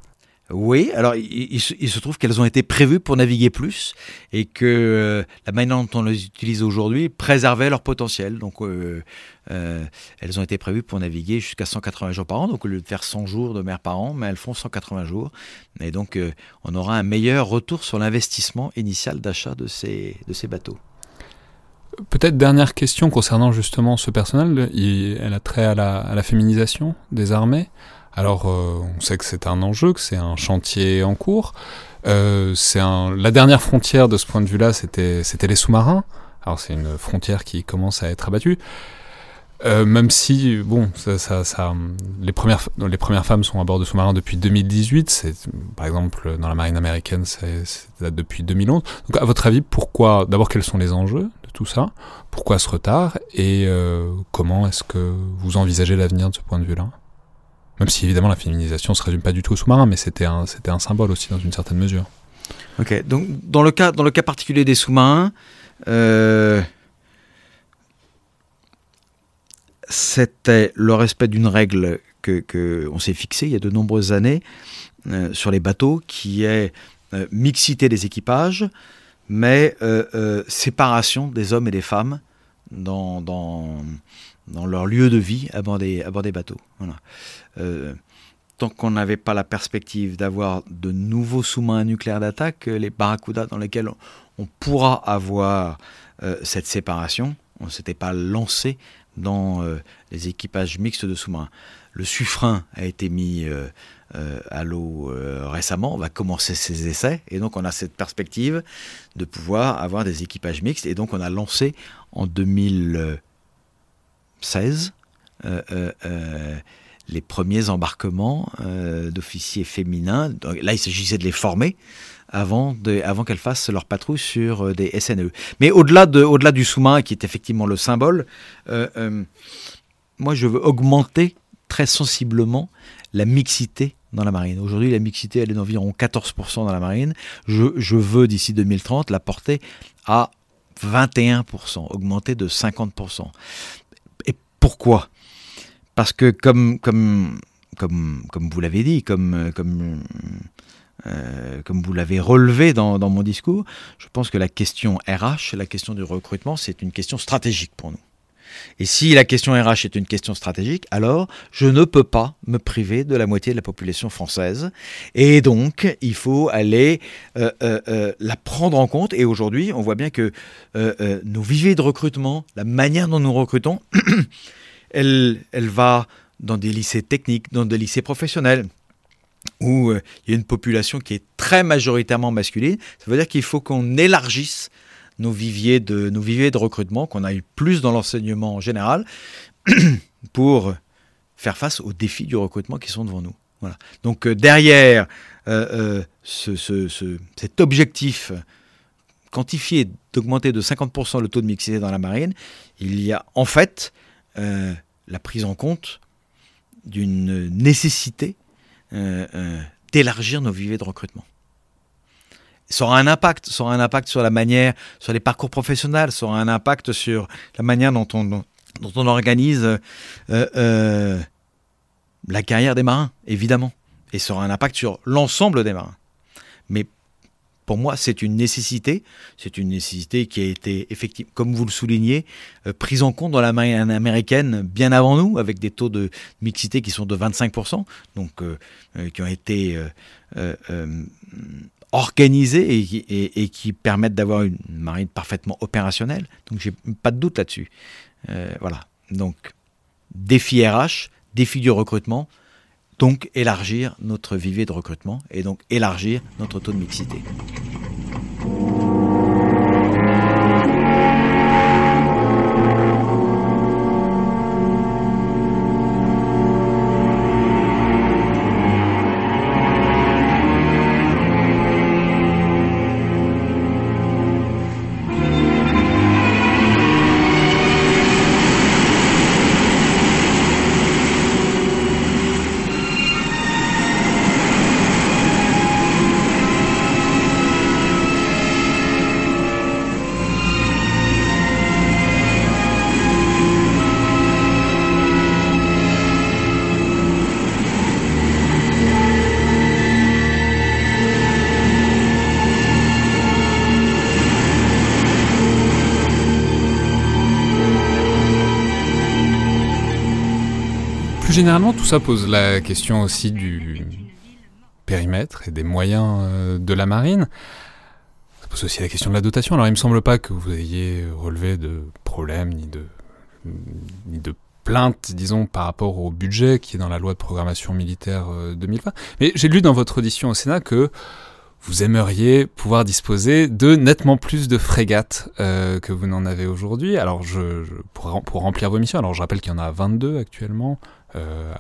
Oui, alors il, se trouve qu'elles ont été prévues pour naviguer plus et que euh, la manière dont on les utilise aujourd'hui préservait leur potentiel. Donc euh, euh, elles ont été prévues pour naviguer jusqu'à 180 jours par an, donc au lieu de faire 100 jours de mer par an, mais elles font 180 jours. Et donc on aura un meilleur retour sur l'investissement initial d'achat de ces, bateaux. Peut-être dernière question concernant justement ce personnel, il, elle a trait à la féminisation des armées. Alors, euh, on sait que c'est un enjeu, que c'est un chantier en cours. Euh, c'est. La dernière frontière de ce point de vue-là, c'était les sous-marins. Alors, c'est une frontière qui commence à être abattue. Euh, même si, bon, ça, ça, les, premières, femmes sont à bord de sous-marins depuis 2018, c'est, par exemple, dans la marine américaine, c'est depuis 2011. Donc, à votre avis, pourquoi, d'abord, quels sont les enjeux de tout ça? Pourquoi ce retard? Et comment est-ce que vous envisagez l'avenir de ce point de vue-là? Même si, évidemment, la féminisation ne se résume pas du tout aux sous-marins, mais c'était un, c'était un symbole aussi, dans une certaine mesure. Ok, donc, dans le cas, dans le cas particulier des sous-marins, euh, c'était le respect d'une règle que, on s'est fixée il y a de nombreuses années euh, sur les bateaux, qui est euh, mixité des équipages, mais séparation des hommes et des femmes dans, dans, leur lieu de vie à bord des, bateaux. tant qu'on n'avait pas la perspective d'avoir de nouveaux sous-marins nucléaires d'attaque, les Barracuda dans lesquels on pourra avoir cette séparation, on ne s'était pas lancé dans euh, les équipages mixtes de sous-marins. Le suffrain a été mis euh, euh, à l'eau récemment, on va commencer ses essais, et donc on a cette perspective de pouvoir avoir des équipages mixtes, et donc on a lancé en 2016 les premiers embarquements d'officiers féminins. là, il s'agissait de les former avant, avant qu'elles fassent leur patrouille sur euh, des SNE. Mais au-delà de, au du sous-marin, qui est effectivement le symbole, euh, euh, moi je veux augmenter très sensiblement la mixité dans la marine. Aujourd'hui, la mixité, elle est d'environ 14% dans la marine. Je veux, d'ici 2030, la porter à 21%, augmenter de 50%. Pourquoi? Parce que comme, vous l'avez dit, comme, euh, comme vous l'avez relevé dans, mon discours, je pense que la question RH, la question du recrutement, c'est une question stratégique pour nous. Et si la question RH est une question stratégique, alors je ne peux pas me priver de la moitié de la population française. Et donc, il faut aller euh, euh, la prendre en compte. Et aujourd'hui, on voit bien que nos viviers de recrutement, la manière dont nous recrutons, *clears throat* elle, elle va dans des lycées techniques, dans des lycées professionnels où euh, il y a une population qui est très majoritairement masculine, ça veut dire qu'il faut qu'on élargisse nos viviers de, recrutement, qu'on aille plus dans l'enseignement en général, *clears throat* pour faire face aux défis du recrutement qui sont devant nous. Voilà. Donc euh, derrière euh, cet objectif quantifié d'augmenter de 50% le taux de mixité dans la marine, il y a en fait la prise en compte d'une nécessité euh, euh, d'élargir nos viviers de recrutement. Ça aura un impact, ça aura un impact sur la manière, sur les parcours professionnels, ça aura un impact sur la manière dont on, dont on organise euh, la carrière des marins, évidemment. Et ça aura un impact sur l'ensemble des marins. Mais pour moi, c'est une nécessité. C'est une nécessité qui a été, effectivement, comme vous le soulignez, euh, prise en compte dans la marine américaine bien avant nous, avec des taux de mixité qui sont de 25%, donc euh, euh, qui ont été organisés et, qui permettent d'avoir une marine parfaitement opérationnelle. Donc, j'ai pas de doute là-dessus. voilà. Donc, défi RH, défi du recrutement, donc élargir notre vivier de recrutement et donc élargir notre taux de mixité. Tout ça pose la question aussi du périmètre et des moyens euh, de la marine. Ça pose aussi la question de la dotation. Alors, il me semble pas que vous ayez relevé de problèmes ni de, ni de plainte, disons, par rapport au budget qui est dans la loi de programmation militaire 2020. Mais j'ai lu dans votre audition au Sénat que vous aimeriez pouvoir disposer de nettement plus de frégates euh, que vous n'en avez aujourd'hui. Alors, pour, pour, remplir vos missions, alors je rappelle qu'il y en a 22 actuellement, euh,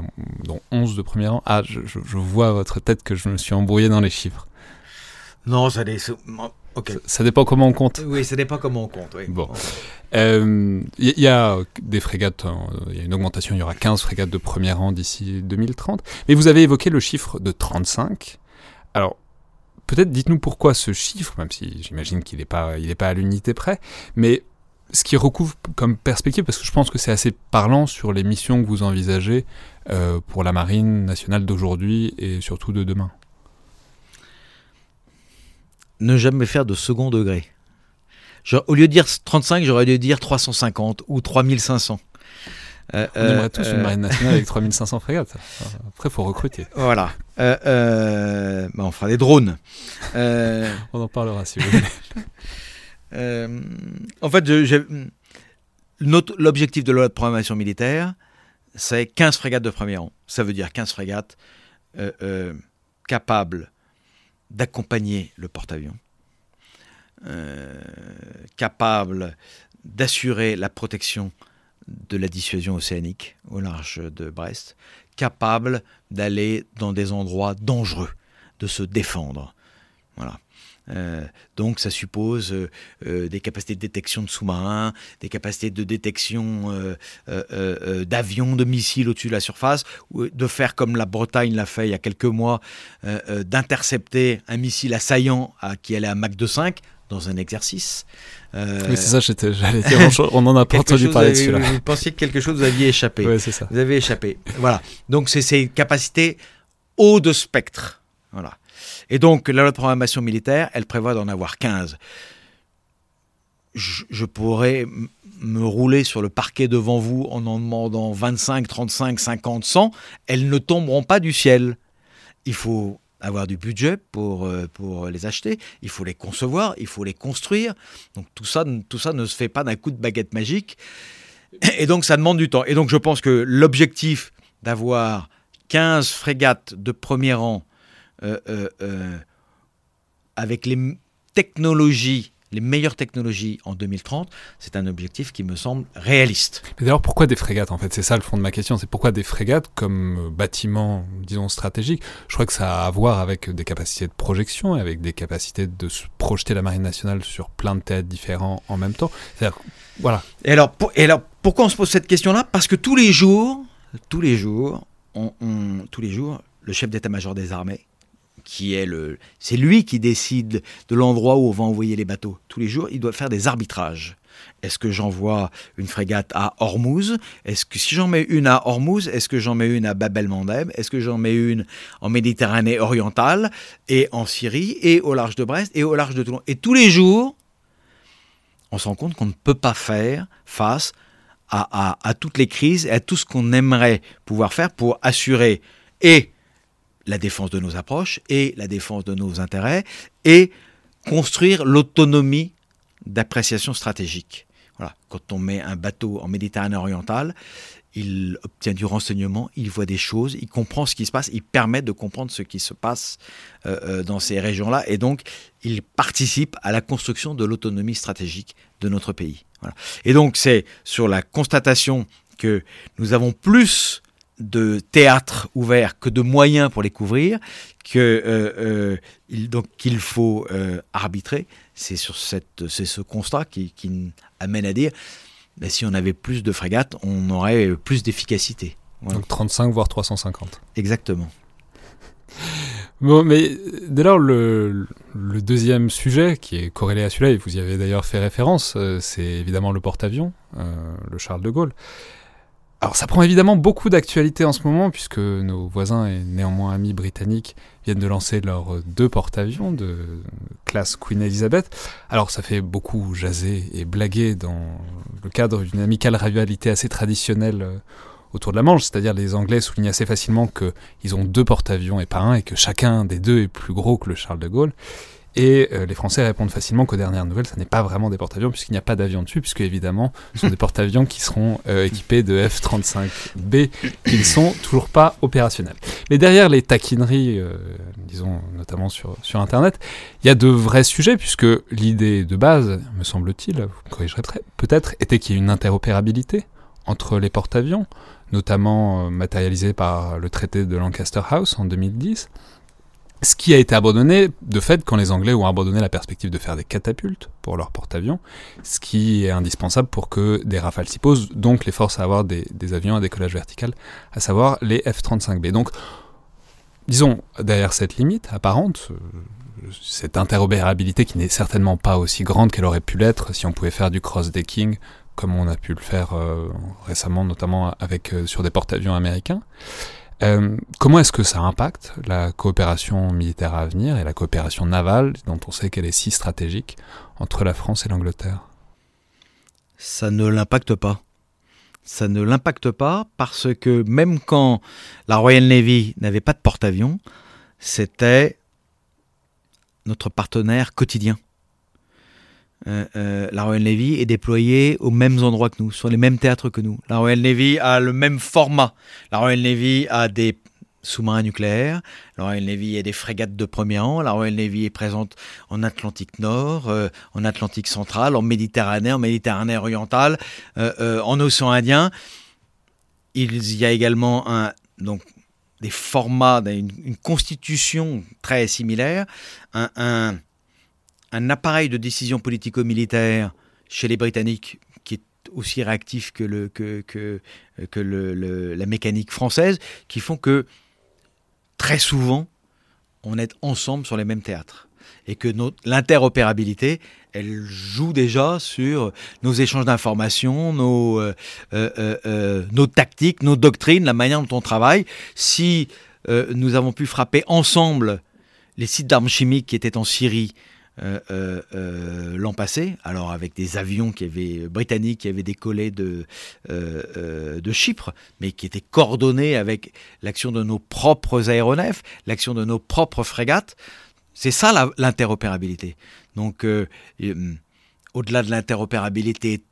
dont 11 de premier rang. Ah, je, je, vois à votre tête que je me suis embrouillé dans les chiffres. Non, ça, dé... okay. ça, dépend comment on compte. Oui, ça dépend comment on compte. Oui. Bon. Il euh, y, y, a des frégates, il y a une augmentation, il y aura 15 frégates de premier rang d'ici 2030. Mais vous avez évoqué le chiffre de 35. Alors, peut-être dites-nous pourquoi ce chiffre, même si j'imagine qu'il n'est pas, il pas à l'unité près, mais ce qui recouvre comme perspective, parce que je pense que c'est assez parlant sur les missions que vous envisagez euh, pour la marine nationale d'aujourd'hui et surtout de demain. Ne jamais faire de second degré. au lieu de dire 35, j'aurais dû dire 350 ou 3500. Euh, on aimerait tous une euh, marine *laughs* nationale avec 3500 frégates. Après, il faut recruter. Voilà. Euh, bah, on fera des drones. *laughs* on en parlera si vous voulez. *laughs* en fait, l'objectif de la programmation militaire, c'est 15 frégates de premier rang. Ça veut dire 15 frégates capables d'accompagner le porte-avions, capables d'assurer la protection de la dissuasion océanique au large de Brest, capable d'aller dans des endroits dangereux, de se défendre. Voilà. Euh, donc ça suppose euh, euh, des capacités de détection de sous-marins, des capacités de détection d'avions, de missiles au-dessus de la surface, de faire comme la Bretagne l'a fait il y a quelques mois, d'intercepter un missile assaillant à, qui allait à Mach 2,5 dans un exercice. Oui, c'est ça, j'allais dire, on n'en a pas entendu parler de celui-là. Vous pensiez que quelque chose vous aviez échappé. Oui, c'est ça. Vous avez échappé. Voilà. Donc, c'est ces capacités haut de spectre. Voilà. Et donc, la loi de programmation militaire, elle prévoit d'en avoir 15. Je, pourrais me rouler sur le parquet devant vous en en demandant 25, 35, 50, 100. Elles ne tomberont pas du ciel. Il faut avoir du budget pour, euh, pour les acheter, il faut les concevoir, il faut les construire. Donc tout ça, tout ça ne se fait pas d'un coup de baguette magique. Et donc ça demande du temps. Et donc je pense que l'objectif d'avoir 15 frégates de premier rang avec les technologies les meilleures technologies en 2030, c'est un objectif qui me semble réaliste. Mais d'ailleurs, pourquoi des frégates en fait? C'est ça le fond de ma question. C'est pourquoi des frégates comme euh, bâtiment, disons, stratégique? Je crois que ça a à voir avec des capacités de projection, avec des capacités de projeter la marine nationale sur plein de têtes différents en même temps. C'est-à-dire, voilà. Et alors, et alors, pourquoi on se pose cette question-là? Parce que tous les jours, tous les jours, on, tous les jours, le chef d'état-major des armées qui est le, c'est lui qui décide de l'endroit où on va envoyer les bateaux. Tous les jours, il doit faire des arbitrages. Est-ce que j'envoie une frégate à Hormuz? Est-ce que si j'en mets une à Hormuz, est-ce que j'en mets une à Bab el-Mandeb Est-ce que j'en mets une en Méditerranée orientale et en Syrie et au large de Brest et au large de Toulon? Et tous les jours, on se rend compte qu'on ne peut pas faire face à, toutes les crises et à tout ce qu'on aimerait pouvoir faire pour assurer et la défense de nos approches et la défense de nos intérêts et construire l'autonomie d'appréciation stratégique. Voilà. Quand on met un bateau en Méditerranée orientale, il obtient du renseignement, il voit des choses, il comprend ce qui se passe, il permet de comprendre ce qui se passe euh, euh, dans ces régions-là, et donc il participe à la construction de l'autonomie stratégique de notre pays. Voilà. Et donc c'est sur la constatation que nous avons plus de théâtre ouvert que de moyens pour les couvrir, que euh, euh, qu'il faut euh, arbitrer. C'est sur cette, c'est ce constat qui, qui, amène à dire, ben, si on avait plus de frégates, on aurait plus d'efficacité. Donc 35 voire 350. Exactement. Bon, mais dès lors, le, le, deuxième sujet qui est corrélé à celui-là, et vous y avez d'ailleurs fait référence, c'est évidemment le porte-avions, le Charles de Gaulle. Alors ça prend évidemment beaucoup d'actualité en ce moment puisque nos voisins et néanmoins amis britanniques viennent de lancer leurs deux porte-avions de classe Queen Elizabeth. Alors ça fait beaucoup jaser et blaguer dans le cadre d'une amicale rivalité assez traditionnelle euh, autour de la Manche, c'est-à-dire les Anglais soulignent assez facilement qu'ils ont deux porte-avions et pas un et que chacun des deux est plus gros que le Charles de Gaulle. Et euh, les Français répondent facilement qu'aux dernières nouvelles, ça n'est pas vraiment des porte-avions, puisqu'il n'y a pas d'avion dessus, puisque évidemment, ce sont des porte-avions qui seront euh, équipés de F-35B, qui ne sont toujours pas opérationnels. Mais derrière les taquineries, euh, disons notamment sur, sur Internet, il y a de vrais sujets, puisque l'idée de base, me semble-t-il, vous me corrigerez peut-être, était qu'il y ait une interopérabilité entre les porte-avions, notamment matérialisée par le traité de Lancaster House en 2010 ce qui a été abandonné, de fait, quand les Anglais ont abandonné la perspective de faire des catapultes pour leur porte-avions, ce qui est indispensable pour que des rafales s'y posent, donc les forces à avoir des, avions à décollage vertical, à savoir les F-35B. Donc, disons, derrière cette limite apparente, euh, cette interopérabilité qui n'est certainement pas aussi grande qu'elle aurait pu l'être si on pouvait faire du cross-decking, comme on a pu le faire euh, récemment, notamment avec, euh, sur des porte-avions américains, euh, comment est-ce que ça impacte la coopération militaire à venir et la coopération navale, dont on sait qu'elle est si stratégique, entre la France et l'Angleterre? Ça ne l'impacte pas. Ça ne l'impacte pas parce que même quand la Royal Navy n'avait pas de porte-avions, c'était notre partenaire quotidien. Euh, euh, la Royal Navy est déployée aux mêmes endroits que nous, sur les mêmes théâtres que nous. La Royal Navy a le même format. La Royal Navy a des sous-marins nucléaires. La Royal Navy a des frégates de premier rang. La Royal Navy est présente en Atlantique Nord, euh, en Atlantique Central, en Méditerranée, en Méditerranée orientale, en Océan Indien. Il y a également donc, des formats, une, constitution très similaire, un appareil de décision politico-militaire chez les Britanniques qui est aussi réactif que, le, la mécanique française, qui font que très souvent, on est ensemble sur les mêmes théâtres. Et que l'interopérabilité, elle joue déjà sur nos échanges d'informations, nos, euh, euh, euh, nos tactiques, nos doctrines, la manière dont on travaille. Si nous avons pu frapper ensemble les sites d'armes chimiques qui étaient en Syrie, euh, euh, euh, l'an passé, alors avec des avions qui avaient, britanniques qui avaient décollé de, de Chypre, mais qui étaient coordonnés avec l'action de nos propres aéronefs, l'action de nos propres frégates. C'est ça l'interopérabilité. Donc, au-delà de l'interopérabilité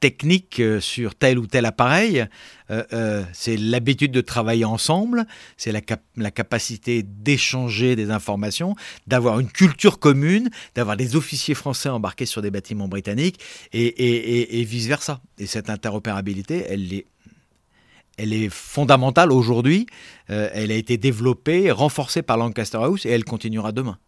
technique euh, sur tel ou tel appareil, euh, euh, c'est l'habitude de travailler ensemble, c'est la, capacité d'échanger des informations, d'avoir une culture commune, d'avoir des officiers français embarqués sur des bâtiments britanniques et, et, vice-versa. Et cette interopérabilité, elle est, elle est fondamentale aujourd'hui, elle a été développée, renforcée par Lancaster House et elle continuera demain.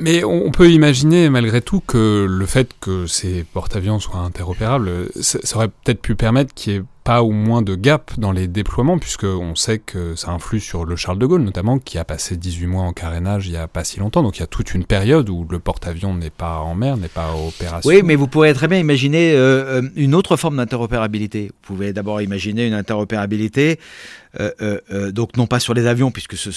Mais on peut imaginer malgré tout que le fait que ces porte-avions soient interopérables, ça, aurait peut-être pu permettre qu'il n'y ait pas ou moins de gap dans les déploiements, puisqu'on sait que ça influe sur le Charles de Gaulle notamment, qui a passé 18 mois en carénage il n'y a pas si longtemps. Donc il y a toute une période où le porte-avions n'est pas en mer, n'est pas opérationnel. Oui, mais vous pourrez très bien imaginer euh, euh, une autre forme d'interopérabilité. Vous pouvez d'abord imaginer une interopérabilité, euh, donc non pas sur les avions, puisque ce,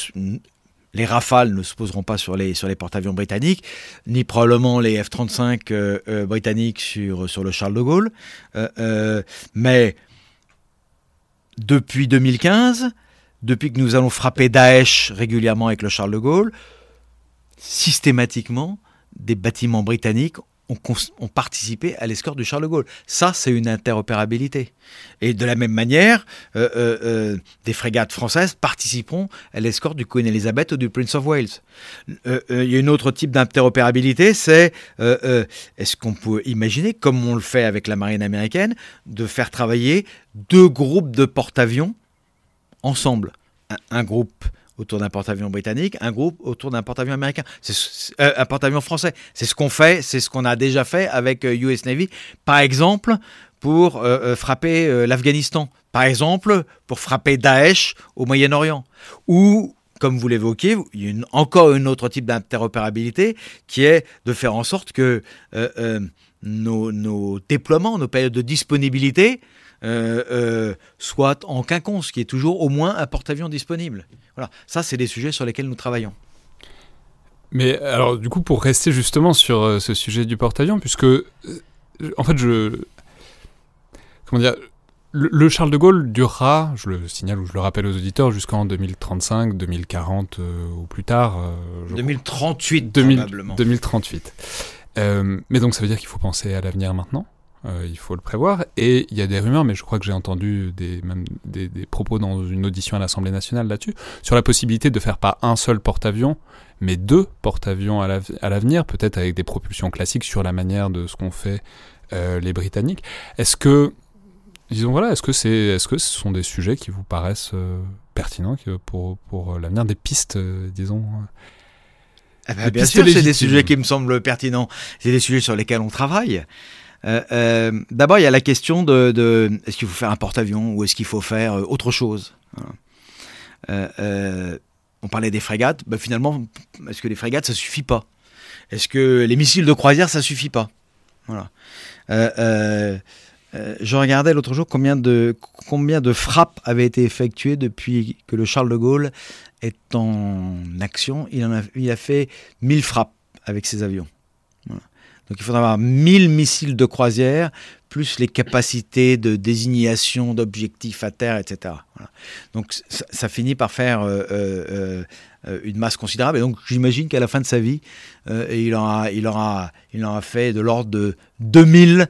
les Rafales ne se poseront pas sur les, porte-avions britanniques, ni probablement les F-35 euh, euh, britanniques sur, sur le Charles de Gaulle. Euh, mais depuis 2015, depuis que nous allons frapper Daesh régulièrement avec le Charles de Gaulle, systématiquement, des bâtiments britanniques ont, participé à l'escorte du Charles de Gaulle. Ça, c'est une interopérabilité. Et de la même manière, euh, euh, euh, des frégates françaises participeront à l'escorte du Queen Elizabeth ou du Prince of Wales. Il y a un autre type d'interopérabilité, c'est est-ce qu'on peut imaginer, comme on le fait avec la marine américaine, de faire travailler deux groupes de porte-avions ensemble? Un groupe autour d'un porte-avions britannique, un groupe autour d'un porte-avions américain, euh, un porte-avions français. C'est ce qu'on fait, c'est ce qu'on a déjà fait avec US euh, Navy, par exemple pour euh, frapper l'Afghanistan, par exemple pour frapper Daesh au Moyen-Orient, ou comme vous l'évoquiez, il y a encore un autre type d'interopérabilité qui est de faire en sorte que nos, déploiements, nos périodes de disponibilité soit en quinconce, qui est toujours au moins un porte-avions disponible. Voilà, ça c'est des sujets sur lesquels nous travaillons. Mais alors du coup pour rester justement sur euh, ce sujet du porte-avions, puisque en fait je comment dire le, Charles de Gaulle durera, je le signale ou je le rappelle aux auditeurs, jusqu'en 2035, 2040 euh, ou plus tard. 2038 probablement. 2038. mais donc ça veut dire qu'il faut penser à l'avenir maintenant? Euh, il faut le prévoir. Et il y a des rumeurs, mais je crois que j'ai entendu des, même des, propos dans une audition à l'Assemblée nationale là-dessus, sur la possibilité de faire pas un seul porte-avions, mais deux porte-avions à l'avenir, peut-être avec des propulsions classiques sur la manière de ce qu'ont fait euh, les Britanniques. Est-ce que, disons voilà, est-ce que, c'est, est-ce que ce sont des sujets qui vous paraissent euh, pertinents pour, pour l'avenir des pistes, disons eh ben, bien sûr, c'est des sujets qui me semblent pertinents. C'est des sujets sur lesquels on travaille. Euh, euh, d'abord, il y a la question de, est-ce qu'il faut faire un porte-avions ou est-ce qu'il faut faire euh, autre chose On parlait des frégates. Bah, finalement, est-ce que les frégates, ça suffit pas? Est-ce que les missiles de croisière, ça suffit pas? Voilà. je regardais l'autre jour combien de, combien de frappes avaient été effectuées depuis que le Charles de Gaulle est en action. Il, en a, il a fait 1000 frappes avec ses avions. Donc il faudra avoir 1000 missiles de croisière, plus les capacités de désignation d'objectifs à terre, etc. Donc ça, finit par faire euh, euh, euh, une masse considérable. Et donc j'imagine qu'à la fin de sa vie, il, aura, il, aura, fait de l'ordre de 2000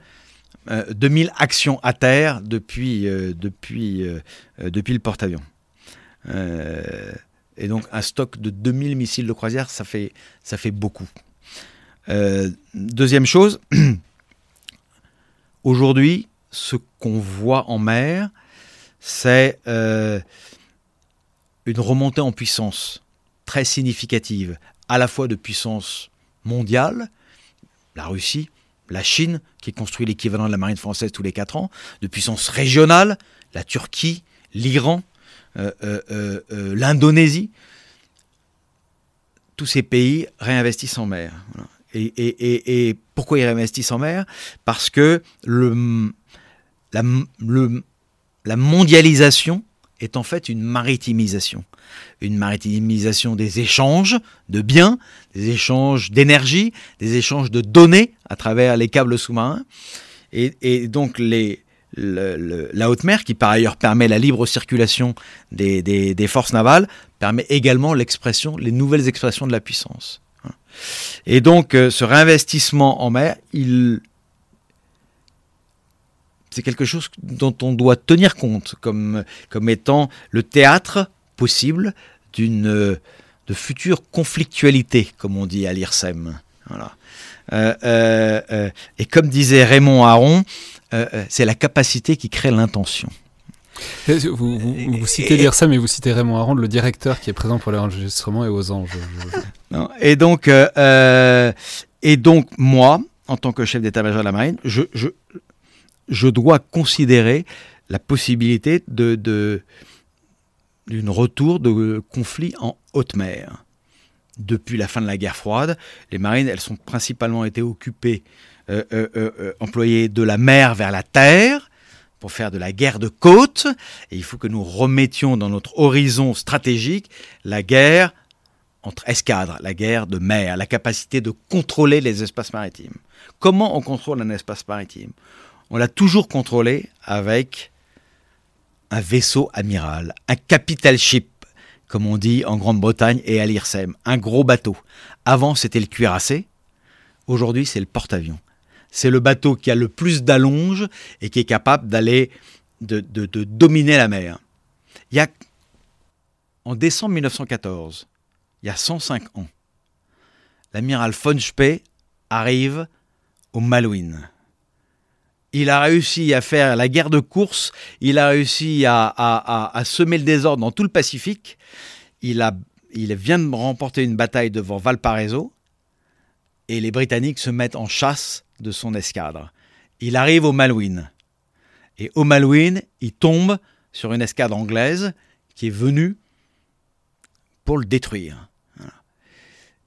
2000 actions à terre depuis, le porte-avions. et donc un stock de 2000 missiles de croisière, ça fait beaucoup. Euh, deuxième chose, *clears throat* aujourd'hui, ce qu'on voit en mer, c'est euh, une remontée en puissance très significative, à la fois de puissance mondiale, la Russie, la Chine, qui construit l'équivalent de la marine française tous les quatre ans, de puissance régionale, la Turquie, l'Iran, euh, l'Indonésie. Tous ces pays réinvestissent en mer. Et, pourquoi ils réinvestissent en mer? Parce que la, mondialisation est en fait une maritimisation. Une maritimisation des échanges de biens, des échanges d'énergie, des échanges de données à travers les câbles sous-marins. Et, donc la haute mer, qui par ailleurs permet la libre circulation des, forces navales, permet également les nouvelles expressions de la puissance. Et donc, euh, ce réinvestissement en mer, il... c'est quelque chose dont on doit tenir compte comme, comme étant le théâtre possible d'une de future conflictualité, comme on dit à l'IRSEM. Voilà. Euh, euh, et comme disait Raymond Aron, c'est la capacité qui crée l'intention. Vous, vous, citez l'IRSA, mais vous citez Raymond Aron, le directeur qui est présent pour l'enregistrement et aux anges. et, donc, euh, euh, et donc, moi, en tant que chef d'état-major de la marine, je, je, je, dois considérer la possibilité de, de d'une retour de conflit en haute mer. Depuis la fin de la guerre froide, les marines, elles sont principalement été occupées, euh, employées de la mer vers la terre, pour faire de la guerre de côte, il faut que nous remettions dans notre horizon stratégique la guerre entre escadres, la guerre de mer, la capacité de contrôler les espaces maritimes. Comment on contrôle un espace maritime? On l'a toujours contrôlé avec un vaisseau amiral, un capital ship, comme on dit en Grande-Bretagne et à l'IRSEM, un gros bateau. Avant, c'était le cuirassé, aujourd'hui, c'est le porte-avions c'est le bateau qui a le plus d'allonge et qui est capable d'aller de, dominer la mer. Il y a, en décembre 1914, il y a 105 ans, l'amiral von Spee arrive au Malouine. Il a réussi à faire la guerre de course, il a réussi à, semer le désordre dans tout le Pacifique. Il, il vient de remporter une bataille devant Valparaiso et les Britanniques se mettent en chasse de son escadre. Il arrive au Malouine. Et au Malouine, il tombe sur une escadre anglaise qui est venue pour le détruire.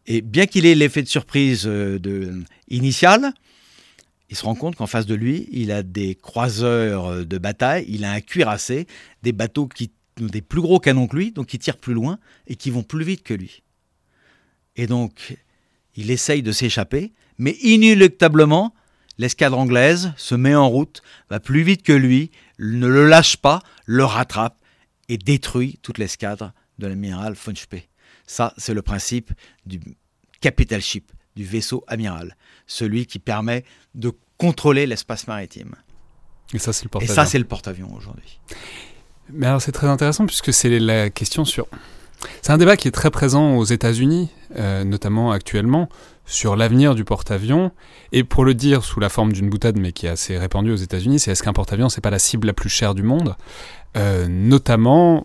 Et bien qu'il ait l'effet de surprise euh, initial, il se rend compte qu'en face de lui, il a des croiseurs de bataille, il a un cuirassé, des bateaux qui ont des plus gros canons que lui, donc qui tirent plus loin et qui vont plus vite que lui. Et donc, il essaye de s'échapper, mais inéluctablement, l'escadre anglaise se met en route, va plus vite que lui, ne le lâche pas, le rattrape et détruit toute l'escadre de l'amiral von Spee. Ça, c'est le principe du capital ship, du vaisseau amiral, celui qui permet de contrôler l'espace maritime. Et ça, c'est le Et porte-avions. ça, c'est le porte-avions aujourd'hui. Mais alors c'est très intéressant puisque c'est la question sur... C'est un débat qui est très présent aux États-Unis, euh, notamment actuellement, sur l'avenir du porte-avions. Et pour le dire sous la forme d'une boutade, mais qui est assez répandue aux États-Unis, c'est est-ce qu'un porte-avions, c'est pas la cible la plus chère du monde, Euh, notamment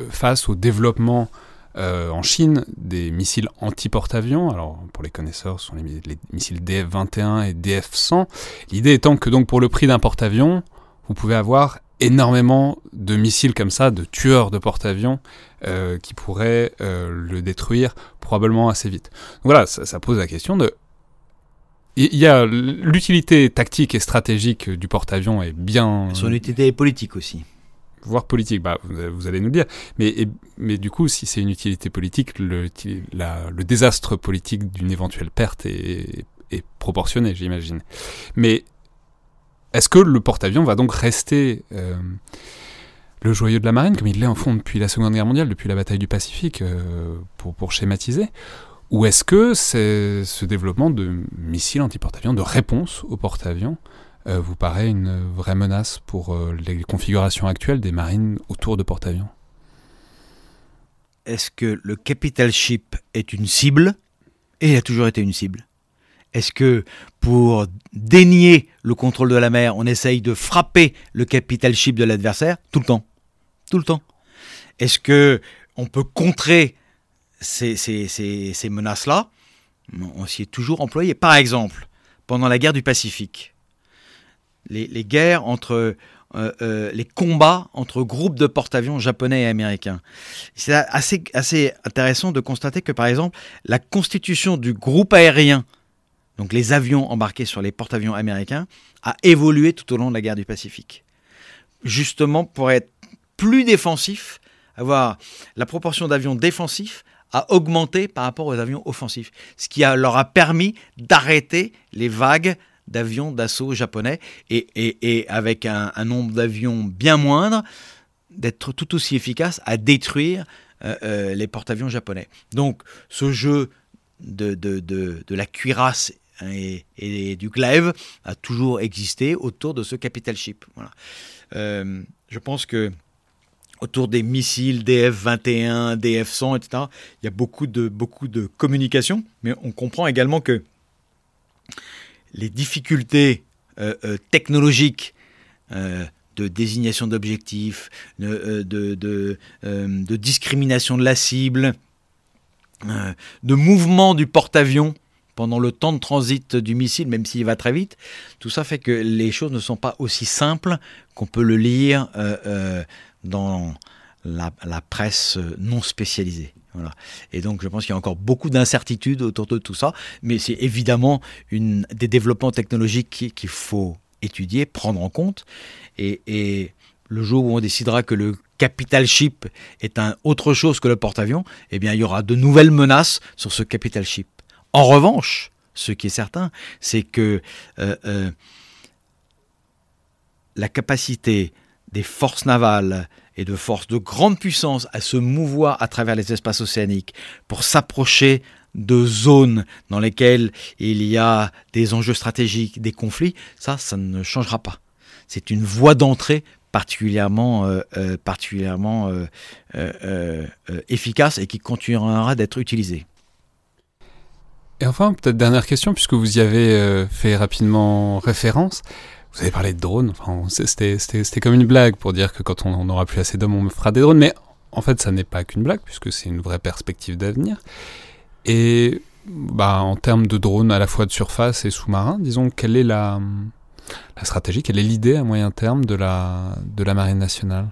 euh, face au développement euh, en Chine des missiles anti-porte-avions. Alors pour les connaisseurs, ce sont les, les missiles DF-21 et DF-100. L'idée étant que donc pour le prix d'un porte-avions, vous pouvez avoir énormément de missiles comme ça, de tueurs de porte-avions euh, qui pourraient euh, le détruire probablement assez vite. Donc voilà, ça, ça pose la question de... Il y a l'utilité tactique et stratégique du porte-avions est bien... Son utilité est politique aussi. voire politique, bah, vous, allez nous le dire. Mais, et- mais du coup, si c'est une utilité politique, le, la- le désastre politique d'une éventuelle perte est, est proportionné, j'imagine. Mais est-ce que le porte-avions va donc rester euh, le joyau de la marine, comme il l'est en fond depuis la Seconde Guerre mondiale, depuis la bataille du Pacifique, euh, pour, pour schématiser? Ou est-ce que ce développement de missiles anti-porte-avions, de réponse aux porte-avions, euh, vous paraît une vraie menace pour les configurations actuelles des marines autour de porte-avions? Est-ce que le capital ship est une cible? Et il a toujours été une cible. Est-ce que pour dénier le contrôle de la mer, on essaye de frapper le capital ship de l'adversaire? Tout le temps. Tout le temps. Est-ce que on peut contrer ces, ces- ces- ces menaces-là? On s'y est toujours employé. Par exemple, pendant la guerre du Pacifique, les, guerres entre euh, euh, les combats entre groupes de porte-avions japonais et américains. C'est assez intéressant de constater que, par exemple, la constitution du groupe aérien, donc les avions embarqués sur les porte-avions américains, a évolué tout au long de la guerre du Pacifique. Justement pour être plus défensif, avoir la proportion d'avions défensifs a augmenté par rapport aux avions offensifs, ce qui leur a permis d'arrêter les vagues d'avions d'assaut japonais et, et- avec un, nombre d'avions bien moindre, d'être tout aussi efficace à détruire euh, euh, les porte-avions japonais. Donc ce jeu de, de- de la cuirasse et, et du glaive a toujours existé autour de ce capital ship. Voilà. Euh, je pense que autour des missiles DF-21, DF-100, etc., il y a beaucoup de, communication, mais on comprend également que les difficultés euh, euh, technologiques de désignation d'objectifs, de, de, discrimination de la cible, de mouvement du porte-avions pendant le temps de transit du missile, même s'il va très vite, tout ça fait que les choses ne sont pas aussi simples qu'on peut le lire euh, euh, dans la, presse non spécialisée. Et donc je pense qu'il y a encore beaucoup d'incertitudes autour de tout ça, mais c'est évidemment des développements technologiques qui- qu'il faut étudier, prendre en compte. Et, le jour où on décidera que le capital ship est un autre chose que le porte-avions, eh bien il y aura de nouvelles menaces sur ce capital ship. En revanche, ce qui est certain, c'est que euh, euh, la capacité des forces navales et de forces de grande puissance à se mouvoir à travers les espaces océaniques pour s'approcher de zones dans lesquelles il y a des enjeux stratégiques, des conflits, ça, ça ne changera pas. C'est une voie d'entrée particulièrement, euh, efficace et qui continuera d'être utilisée. Et enfin, peut-être dernière question, puisque vous y avez euh, fait rapidement référence. Vous avez parlé de drones. Enfin, c'était, comme une blague pour dire que quand on n'aura plus assez d'hommes, on fera des drones. Mais en fait, ça n'est pas qu'une blague, puisque c'est une vraie perspective d'avenir. Et bah, en termes de drones à la fois de surface et sous-marin, disons, quelle est la, la stratégie, quelle est l'idée à moyen terme de la, de la Marine nationale?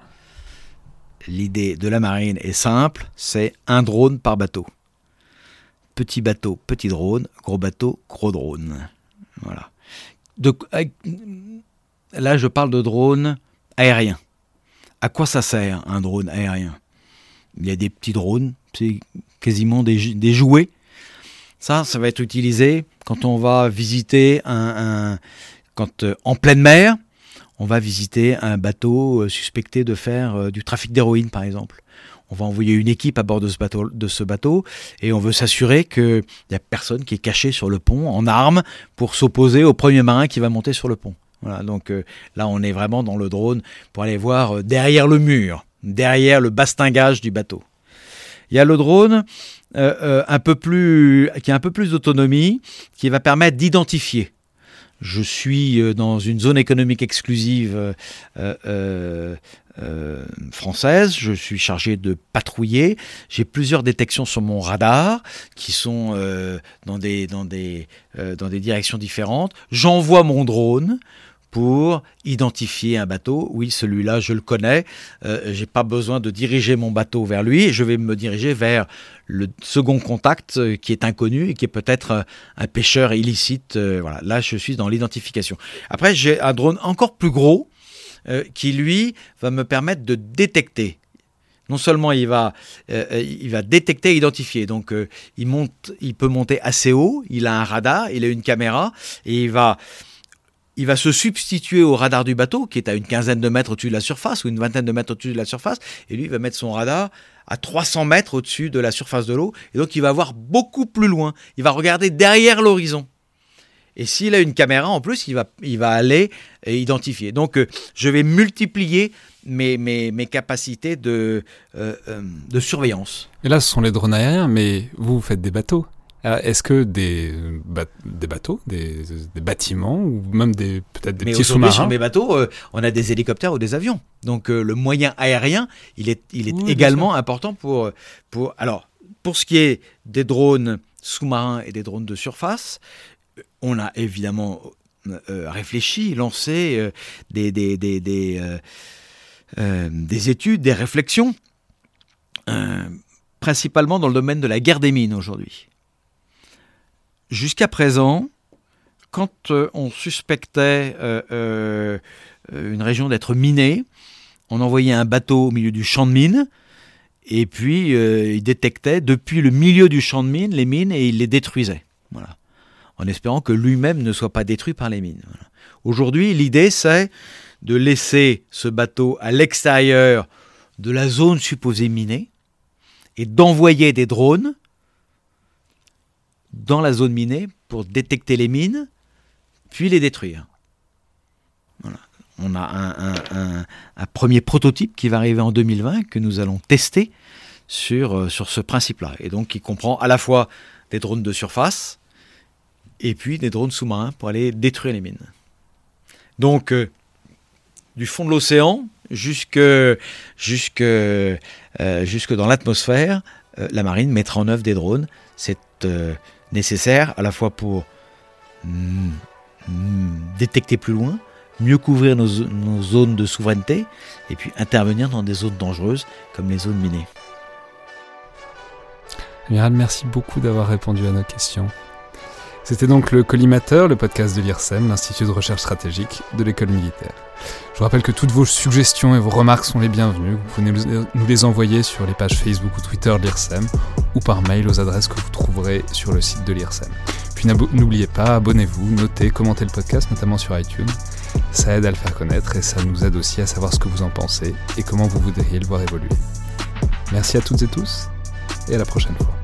L'idée de la marine est simple, c'est un drone par bateau. Petit bateau, petit drone, gros bateau, gros drone. Voilà. Là, je parle de drone aérien. À quoi ça sert un drone aérien? Il y a des petits drones, c'est quasiment des, jou- des jouets. Ça, ça va être utilisé quand on va visiter un, un- quand euh, en pleine mer, on va visiter un bateau euh, suspecté de faire euh, du trafic d'héroïne, par exemple. On va envoyer une équipe à bord de ce bateau, et on veut s'assurer qu'il n'y a personne qui est caché sur le pont en armes pour s'opposer au premier marin qui va monter sur le pont. Donc euh, là, on est vraiment dans le drone pour aller voir derrière le mur, derrière le bastingage du bateau. Il y a le drone plus, qui a un peu plus d'autonomie, qui va permettre d'identifier je suis euh, dans une zone économique exclusive euh, euh, française, je suis chargé de patrouiller, j'ai plusieurs détections sur mon radar qui sont dans, des, dans, des, dans des directions différentes, j'envoie mon drone pour identifier un bateau. Oui, celui-là, je le connais. Euh, j'ai pas besoin de diriger mon bateau vers lui. Je vais me diriger vers le second contact euh, qui est inconnu et qui est peut-être euh, un pêcheur illicite. voilà, là, je suis dans l'identification. Après, j'ai un drone encore plus gros qui, lui, va me permettre de détecter. Non seulement il va, il va détecter et identifier, donc il, monte, il peut monter assez haut, il a un radar, il a une caméra, et il va il va se substituer au radar du bateau, qui est à une quinzaine de mètres au-dessus de la surface, ou une vingtaine de mètres au-dessus de la surface, et lui, il va mettre son radar à 300 mètres au-dessus de la surface de l'eau, et donc il va voir beaucoup plus loin, il va regarder derrière l'horizon. Et s'il a une caméra, en plus, il va, il va aller identifier. Donc, euh, je vais multiplier mes, mes, mes capacités de, euh, euh, de surveillance. Et là, ce sont les drones aériens, mais vous, vous faites des bateaux. Euh, est-ce que des, des bateaux, des, bâtiments ou même des peut-être des petits sous-marins Sur mes bateaux, euh, on a des hélicoptères ou des avions. Donc euh, le moyen aérien, il est, il est également important pour, pour. Alors, pour ce qui est des drones sous-marins et des drones de surface, on a évidemment réfléchi, lancé des, des, des, des, des études, des réflexions, principalement dans le domaine de la guerre des mines aujourd'hui. Jusqu'à présent, quand euh, on suspectait euh, euh, une région d'être minée, on envoyait un bateau au milieu du champ de mines, et puis il détectait depuis le milieu du champ de mines les mines et il les détruisait. En espérant que lui-même ne soit pas détruit par les mines. Aujourd'hui, l'idée c'est de laisser ce bateau à l'extérieur de la zone supposée minée et d'envoyer des drones dans la zone minée pour détecter les mines, puis les détruire. On a un, premier prototype qui va arriver en 2020 que nous allons tester sur, euh, sur ce principe-là. Et donc qui comprend à la fois des drones de surface et puis des drones sous-marins pour aller détruire les mines. Donc euh, du fond de l'océan jusque, jusque, euh, jusque dans l'atmosphère, la marine mettra en œuvre des drones. C'est nécessaire à la fois pour mm, mm, détecter plus loin, mieux couvrir nos, zones de souveraineté et puis intervenir dans des zones dangereuses comme les zones minées. Amiral, merci beaucoup d'avoir répondu à nos questions. C'était donc le Collimateur, le podcast de l'IRSEM, l'Institut de recherche stratégique de l'école militaire. Je vous rappelle que toutes vos suggestions et vos remarques sont les bienvenues. Vous pouvez nous les envoyer sur les pages Facebook ou Twitter de l'IRSEM ou par mail aux adresses que vous trouverez sur le site de l'IRSEM. Puis n'oubliez pas, abonnez-vous, notez, commentez le podcast, notamment sur iTunes. Ça aide à le faire connaître et ça nous aide aussi à savoir ce que vous en pensez et comment vous voudriez le voir évoluer. Merci à toutes et tous et à la prochaine fois.